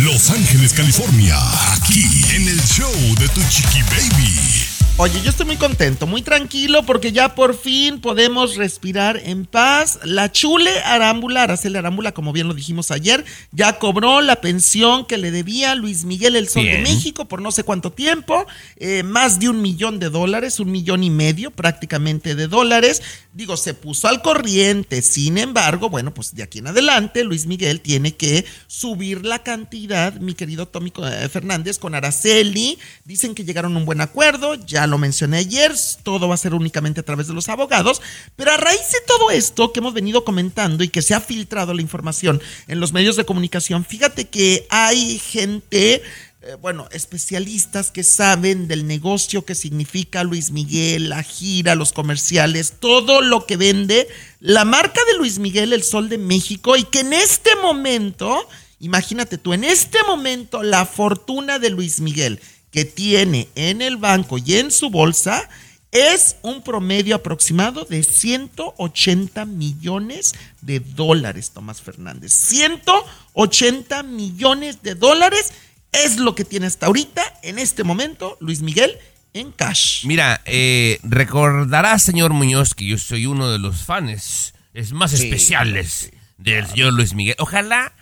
Speaker 7: Los Ángeles, California, aquí en el show de Tu Chiqui Baby.
Speaker 6: Oye, yo estoy muy contento, muy tranquilo porque ya por fin podemos respirar en paz. La Chule Arámbula, Araceli Arámbula, como bien lo dijimos ayer, ya cobró la pensión que le debía Luis Miguel El Sol de. México por no sé cuánto tiempo, eh, más de un millón de dólares, un millón y medio prácticamente de dólares. Digo, se puso al corriente, sin embargo, bueno, pues de aquí en adelante Luis Miguel tiene que subir la cantidad, mi querido Tommy eh, Fernández, con Araceli. Dicen que llegaron a un buen acuerdo, ya lo mencioné ayer, todo va a ser únicamente a través de los abogados, pero a raíz de todo esto que hemos venido comentando y que se ha filtrado la información en los medios de comunicación, fíjate que hay gente eh, bueno, especialistas que saben del negocio que significa Luis Miguel, la gira, los comerciales, todo lo que vende la marca de Luis Miguel, el Sol de México, y que en este momento, imagínate tú, en este momento la fortuna de Luis Miguel que tiene en el banco y en su bolsa Es un promedio aproximado de 180 millones de dólares, Tomás Fernández. 180 millones de dólares es lo que tiene hasta ahorita, en este momento, Luis Miguel en cash.
Speaker 4: Mira, eh, recordará, señor Muñoz, que yo soy uno de los fans es más
Speaker 6: Sí,
Speaker 4: especiales del señor Luis Miguel. Ojalá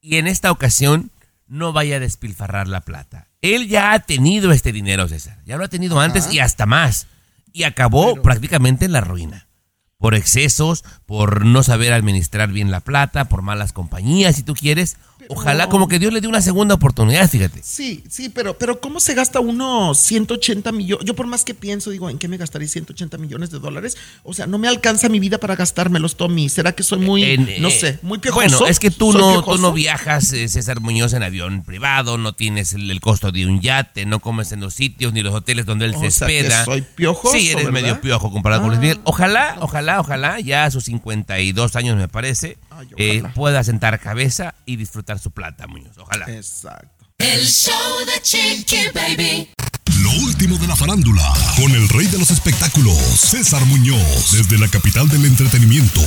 Speaker 4: y en esta ocasión no vaya a despilfarrar la plata. Él ya ha tenido este dinero, César. Ya lo ha tenido antes y hasta más. Y acabó prácticamente en la ruina. Por excesos, por no saber administrar bien la plata, por malas compañías, si tú quieres. Ojalá como que Dios le dé una segunda oportunidad, fíjate.
Speaker 6: Sí, sí, pero, pero ¿cómo se gasta uno 180 millones? Yo por más que pienso, digo, ¿en qué me gastaré 180 millones de dólares? O sea, no me alcanza mi vida para gastármelos, Tommy. ¿Será que soy muy,
Speaker 4: En-
Speaker 6: no
Speaker 4: eh,
Speaker 6: sé, muy piojoso?
Speaker 4: Bueno, es que tú
Speaker 6: ¿Soy
Speaker 4: no,
Speaker 6: piojoso?
Speaker 4: tú no viajas, eh, César Muñoz, en avión privado, no tienes el, el costo de un yate, no comes en los sitios ni los hoteles donde él
Speaker 6: O
Speaker 4: se
Speaker 6: sea, que
Speaker 4: hospeda.
Speaker 6: soy piojoso,
Speaker 4: Sí, eres
Speaker 6: ¿verdad?
Speaker 4: medio piojo comparado con Luis
Speaker 6: Ah.
Speaker 4: Miguel. Ojalá, ojalá, ojalá, ya a sus 52 años me parece, eh, pueda sentar cabeza y disfrutar su plata, Muñoz. Ojalá.
Speaker 6: Exacto.
Speaker 3: El show de Chiqui Baby.
Speaker 7: Lo último de la farándula, con el rey de los espectáculos, César Muñoz, desde la capital del entretenimiento,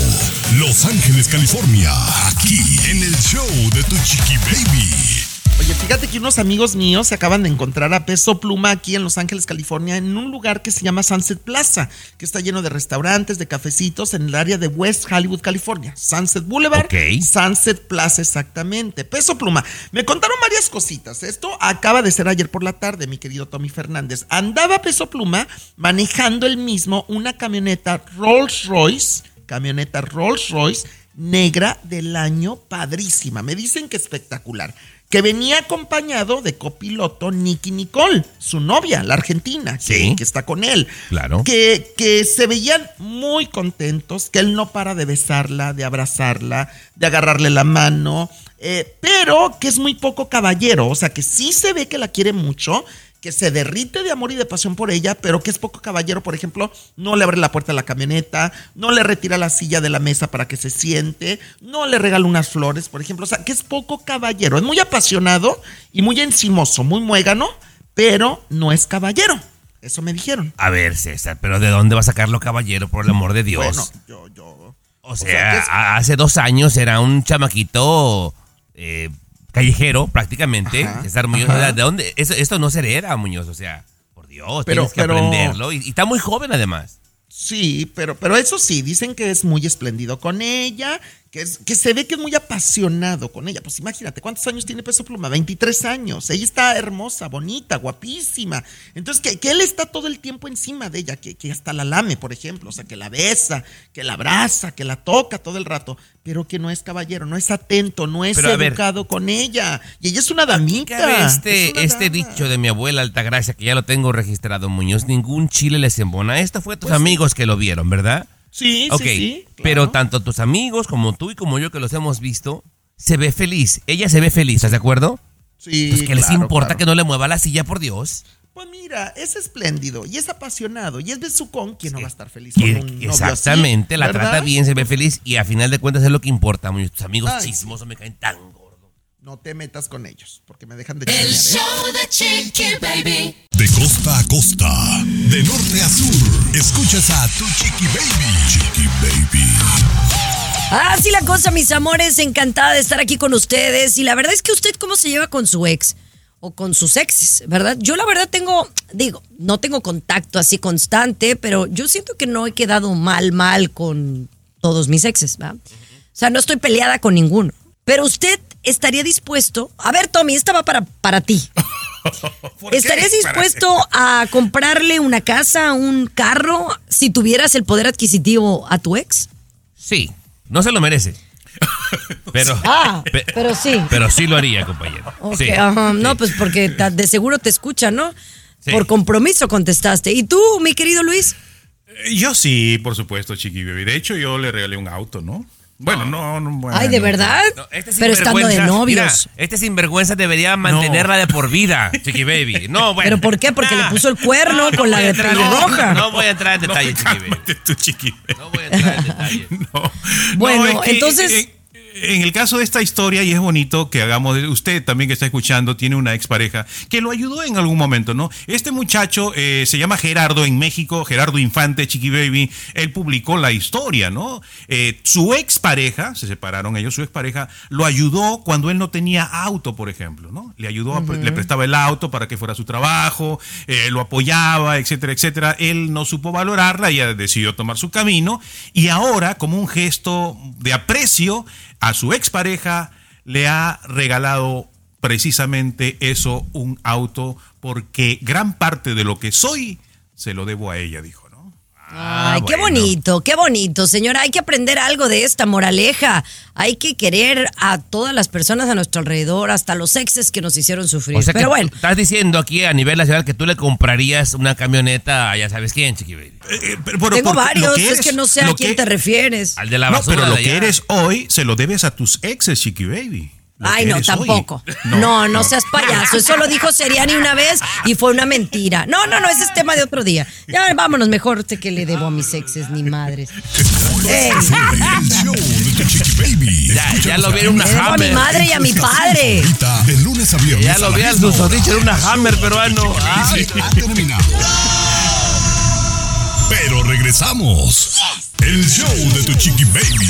Speaker 7: Los Ángeles, California, aquí en el show de Tu Chiqui Baby.
Speaker 6: Oye, fíjate que unos amigos míos se acaban de encontrar a peso pluma aquí en Los Ángeles, California, en un lugar que se llama Sunset Plaza, que está lleno de restaurantes, de cafecitos en el área de West Hollywood, California. Sunset Boulevard, Sunset Plaza exactamente. Peso pluma. Me contaron varias cositas. Esto acaba de ser ayer por la tarde, mi querido Tommy Fernández. Andaba peso pluma manejando él mismo una camioneta Rolls Royce, camioneta Rolls Royce negra del año padrísima. Me dicen que espectacular que venía acompañado de copiloto Nicky Nicole, su novia, la argentina, que,
Speaker 4: Sí.
Speaker 6: que está con él.
Speaker 4: Claro.
Speaker 6: Que, que se veían muy contentos, que él no para de besarla, de abrazarla, de agarrarle la mano, eh, pero que es muy poco caballero, o sea que sí se ve que la quiere mucho, que se derrite de amor y de pasión por ella, pero que es poco caballero, por ejemplo, no le abre la puerta a la camioneta, no le retira la silla de la mesa para que se siente, no le regala unas flores, por ejemplo, o sea, que es poco caballero, es muy apasionado y muy encimoso, muy muégano, pero no es caballero. Eso me dijeron.
Speaker 4: A ver, César, pero ¿de dónde va a sacarlo, caballero, por el amor de Dios?
Speaker 6: Bueno, yo, yo.
Speaker 4: O sea,
Speaker 6: es-
Speaker 4: hace dos años era un chamaquito eh, callejero, prácticamente.
Speaker 6: Ajá,
Speaker 4: César Muñoz,
Speaker 6: ajá.
Speaker 4: ¿de dónde? Eso- esto no se hereda, Muñoz, o sea, por Dios,
Speaker 6: Pero-
Speaker 4: tienes que
Speaker 6: pero-
Speaker 4: aprenderlo. Y, y está muy joven, además.
Speaker 6: Sí, pero, pero eso sí, dicen que es muy espléndido con ella, que, es, que se ve que es muy apasionado con ella. Pues imagínate, ¿cuántos años tiene Peso Pluma? 23 años. Ella está hermosa, bonita, guapísima. Entonces, que, que él está todo el tiempo encima de ella, que, que hasta la lame, por ejemplo, o sea, que la besa, que la abraza, que la toca todo el rato, pero que no es caballero, no es atento, no es
Speaker 4: Pero, a ver.
Speaker 6: educado con ella. Y ella es una damita. Es
Speaker 4: este,
Speaker 6: una
Speaker 4: este
Speaker 6: dama.
Speaker 4: dicho de mi abuela Altagracia, que ya lo tengo registrado, Muñoz, ningún chile les embona. Esto fue a tus
Speaker 6: Pues sí.
Speaker 4: amigos que lo vieron, ¿verdad?
Speaker 6: Sí,
Speaker 4: Ok,
Speaker 6: sí, sí.
Speaker 4: pero tanto tus amigos como tú y como yo que los hemos visto, se ve feliz. Ella se ve feliz, ¿estás de acuerdo?
Speaker 6: Sí,
Speaker 4: Pues que les importa
Speaker 6: claro.
Speaker 4: que no le mueva la silla, por Dios.
Speaker 6: Pues mira, es espléndido y es apasionado y es besucón. ¿Quién no va a estar feliz
Speaker 4: Que-
Speaker 6: con un novio así,
Speaker 4: exactamente, la trata bien, se ve feliz y a final de cuentas es lo que importa. Tus amigos
Speaker 6: Ay,
Speaker 4: chismosos me caen tan gordo.
Speaker 6: No te metas con ellos porque me dejan de
Speaker 3: El
Speaker 6: chismear, ¿eh?
Speaker 3: show de Chiqui Baby.
Speaker 7: De costa a costa, de norte a sur, escuchas a Tu Chiqui Baby. Chiqui Baby.
Speaker 2: Así la cosa, mis amores, encantada de estar aquí con ustedes. Y la verdad es que usted, ¿cómo se lleva con su ex? O con sus exes, ¿verdad? Yo la verdad tengo, digo, no tengo contacto así constante, pero yo siento que no he quedado mal, mal con todos mis exes, ¿verdad? O sea, no estoy peleada con ninguno. Pero usted estaría dispuesto, a ver, Tommy, esta va para, para ti. ¿Estarías dispuesto a comprarle una casa, un carro, si tuvieras el poder adquisitivo a tu ex?
Speaker 4: Sí, no se lo merece. Pero,
Speaker 2: Ah,
Speaker 4: pe-
Speaker 2: pero sí.
Speaker 4: pero sí lo haría, compañero. Sí.
Speaker 2: ajá, No, pues porque de seguro te escucha, ¿no?
Speaker 5: Sí.
Speaker 2: Por compromiso contestaste. ¿Y tú, mi querido Luis?
Speaker 5: Eh, Yo sí, por supuesto, Chiqui Baby. De hecho, yo le regalé un auto, ¿no? Bueno, no, no. bueno.
Speaker 2: Ay, ¿de verdad?
Speaker 4: No, este
Speaker 2: Pero estando de novios.
Speaker 4: mira, este sinvergüenza debería mantenerla de por vida, Chiqui Baby. No, bueno.
Speaker 2: ¿Pero por qué? Porque le puso el cuerno
Speaker 4: no
Speaker 2: con la de
Speaker 4: entrar-
Speaker 2: pelirroja.
Speaker 4: No, no voy a entrar en detalles, Chiqui Baby.
Speaker 5: Chiqui.
Speaker 4: No voy a entrar en detalles.
Speaker 2: Bueno,
Speaker 5: No, es que,
Speaker 2: entonces...
Speaker 5: eh, en el caso de esta historia, y es bonito que hagamos, usted también que está escuchando, tiene una expareja que lo ayudó en algún momento, ¿no? Este muchacho eh, se llama Gerardo en México, Gerardo Infante, Chiqui Baby, él publicó la historia, ¿no? Eh, su expareja, se separaron ellos, su expareja lo ayudó cuando él no tenía auto, por ejemplo, ¿no? Le ayudó, le prestaba el auto para que fuera a su trabajo, eh, lo apoyaba, etcétera, etcétera. Él no supo valorarla, ella decidió tomar su camino y ahora, como un gesto de aprecio a su expareja, le ha regalado precisamente eso, un auto, porque gran parte de lo que soy se lo debo a ella, dijo.
Speaker 2: Ay, qué bonito, qué bonito, señora. Hay que aprender algo de esta moraleja. Hay que querer a todas las personas a nuestro alrededor, hasta los exes que nos hicieron sufrir.
Speaker 4: O sea que
Speaker 2: Pero bueno,
Speaker 4: estás diciendo aquí a nivel nacional que tú le comprarías una camioneta a ya sabes quién, Chiqui Baby.
Speaker 5: Pero
Speaker 2: tengo
Speaker 5: por-
Speaker 2: varios.
Speaker 5: lo que
Speaker 2: es que no sé a quién
Speaker 5: que-
Speaker 2: te refieres.
Speaker 4: Al de la
Speaker 5: no,
Speaker 4: basura.
Speaker 5: pero lo que eres hoy se lo debes a tus exes, Chiqui Baby.
Speaker 2: Ay, no, tampoco. No, no, seas payaso. Eso lo dijo Seriani una vez y fue una mentira. No, no, no, ese es tema de otro día. Ya vámonos, mejor sé que le debo a mis exes ni madres. Ey.
Speaker 7: El show de tu Chiqui Baby.
Speaker 4: Ya, ya lo vieron una
Speaker 2: Le debo a mi
Speaker 4: Hammer.
Speaker 2: madre y a mi padre.
Speaker 7: De lunes a viernes.
Speaker 4: Ya lo vi al susodicho en una Hammer peruano.
Speaker 7: Ha terminado. Pero regresamos. El show de tu Chiqui Baby.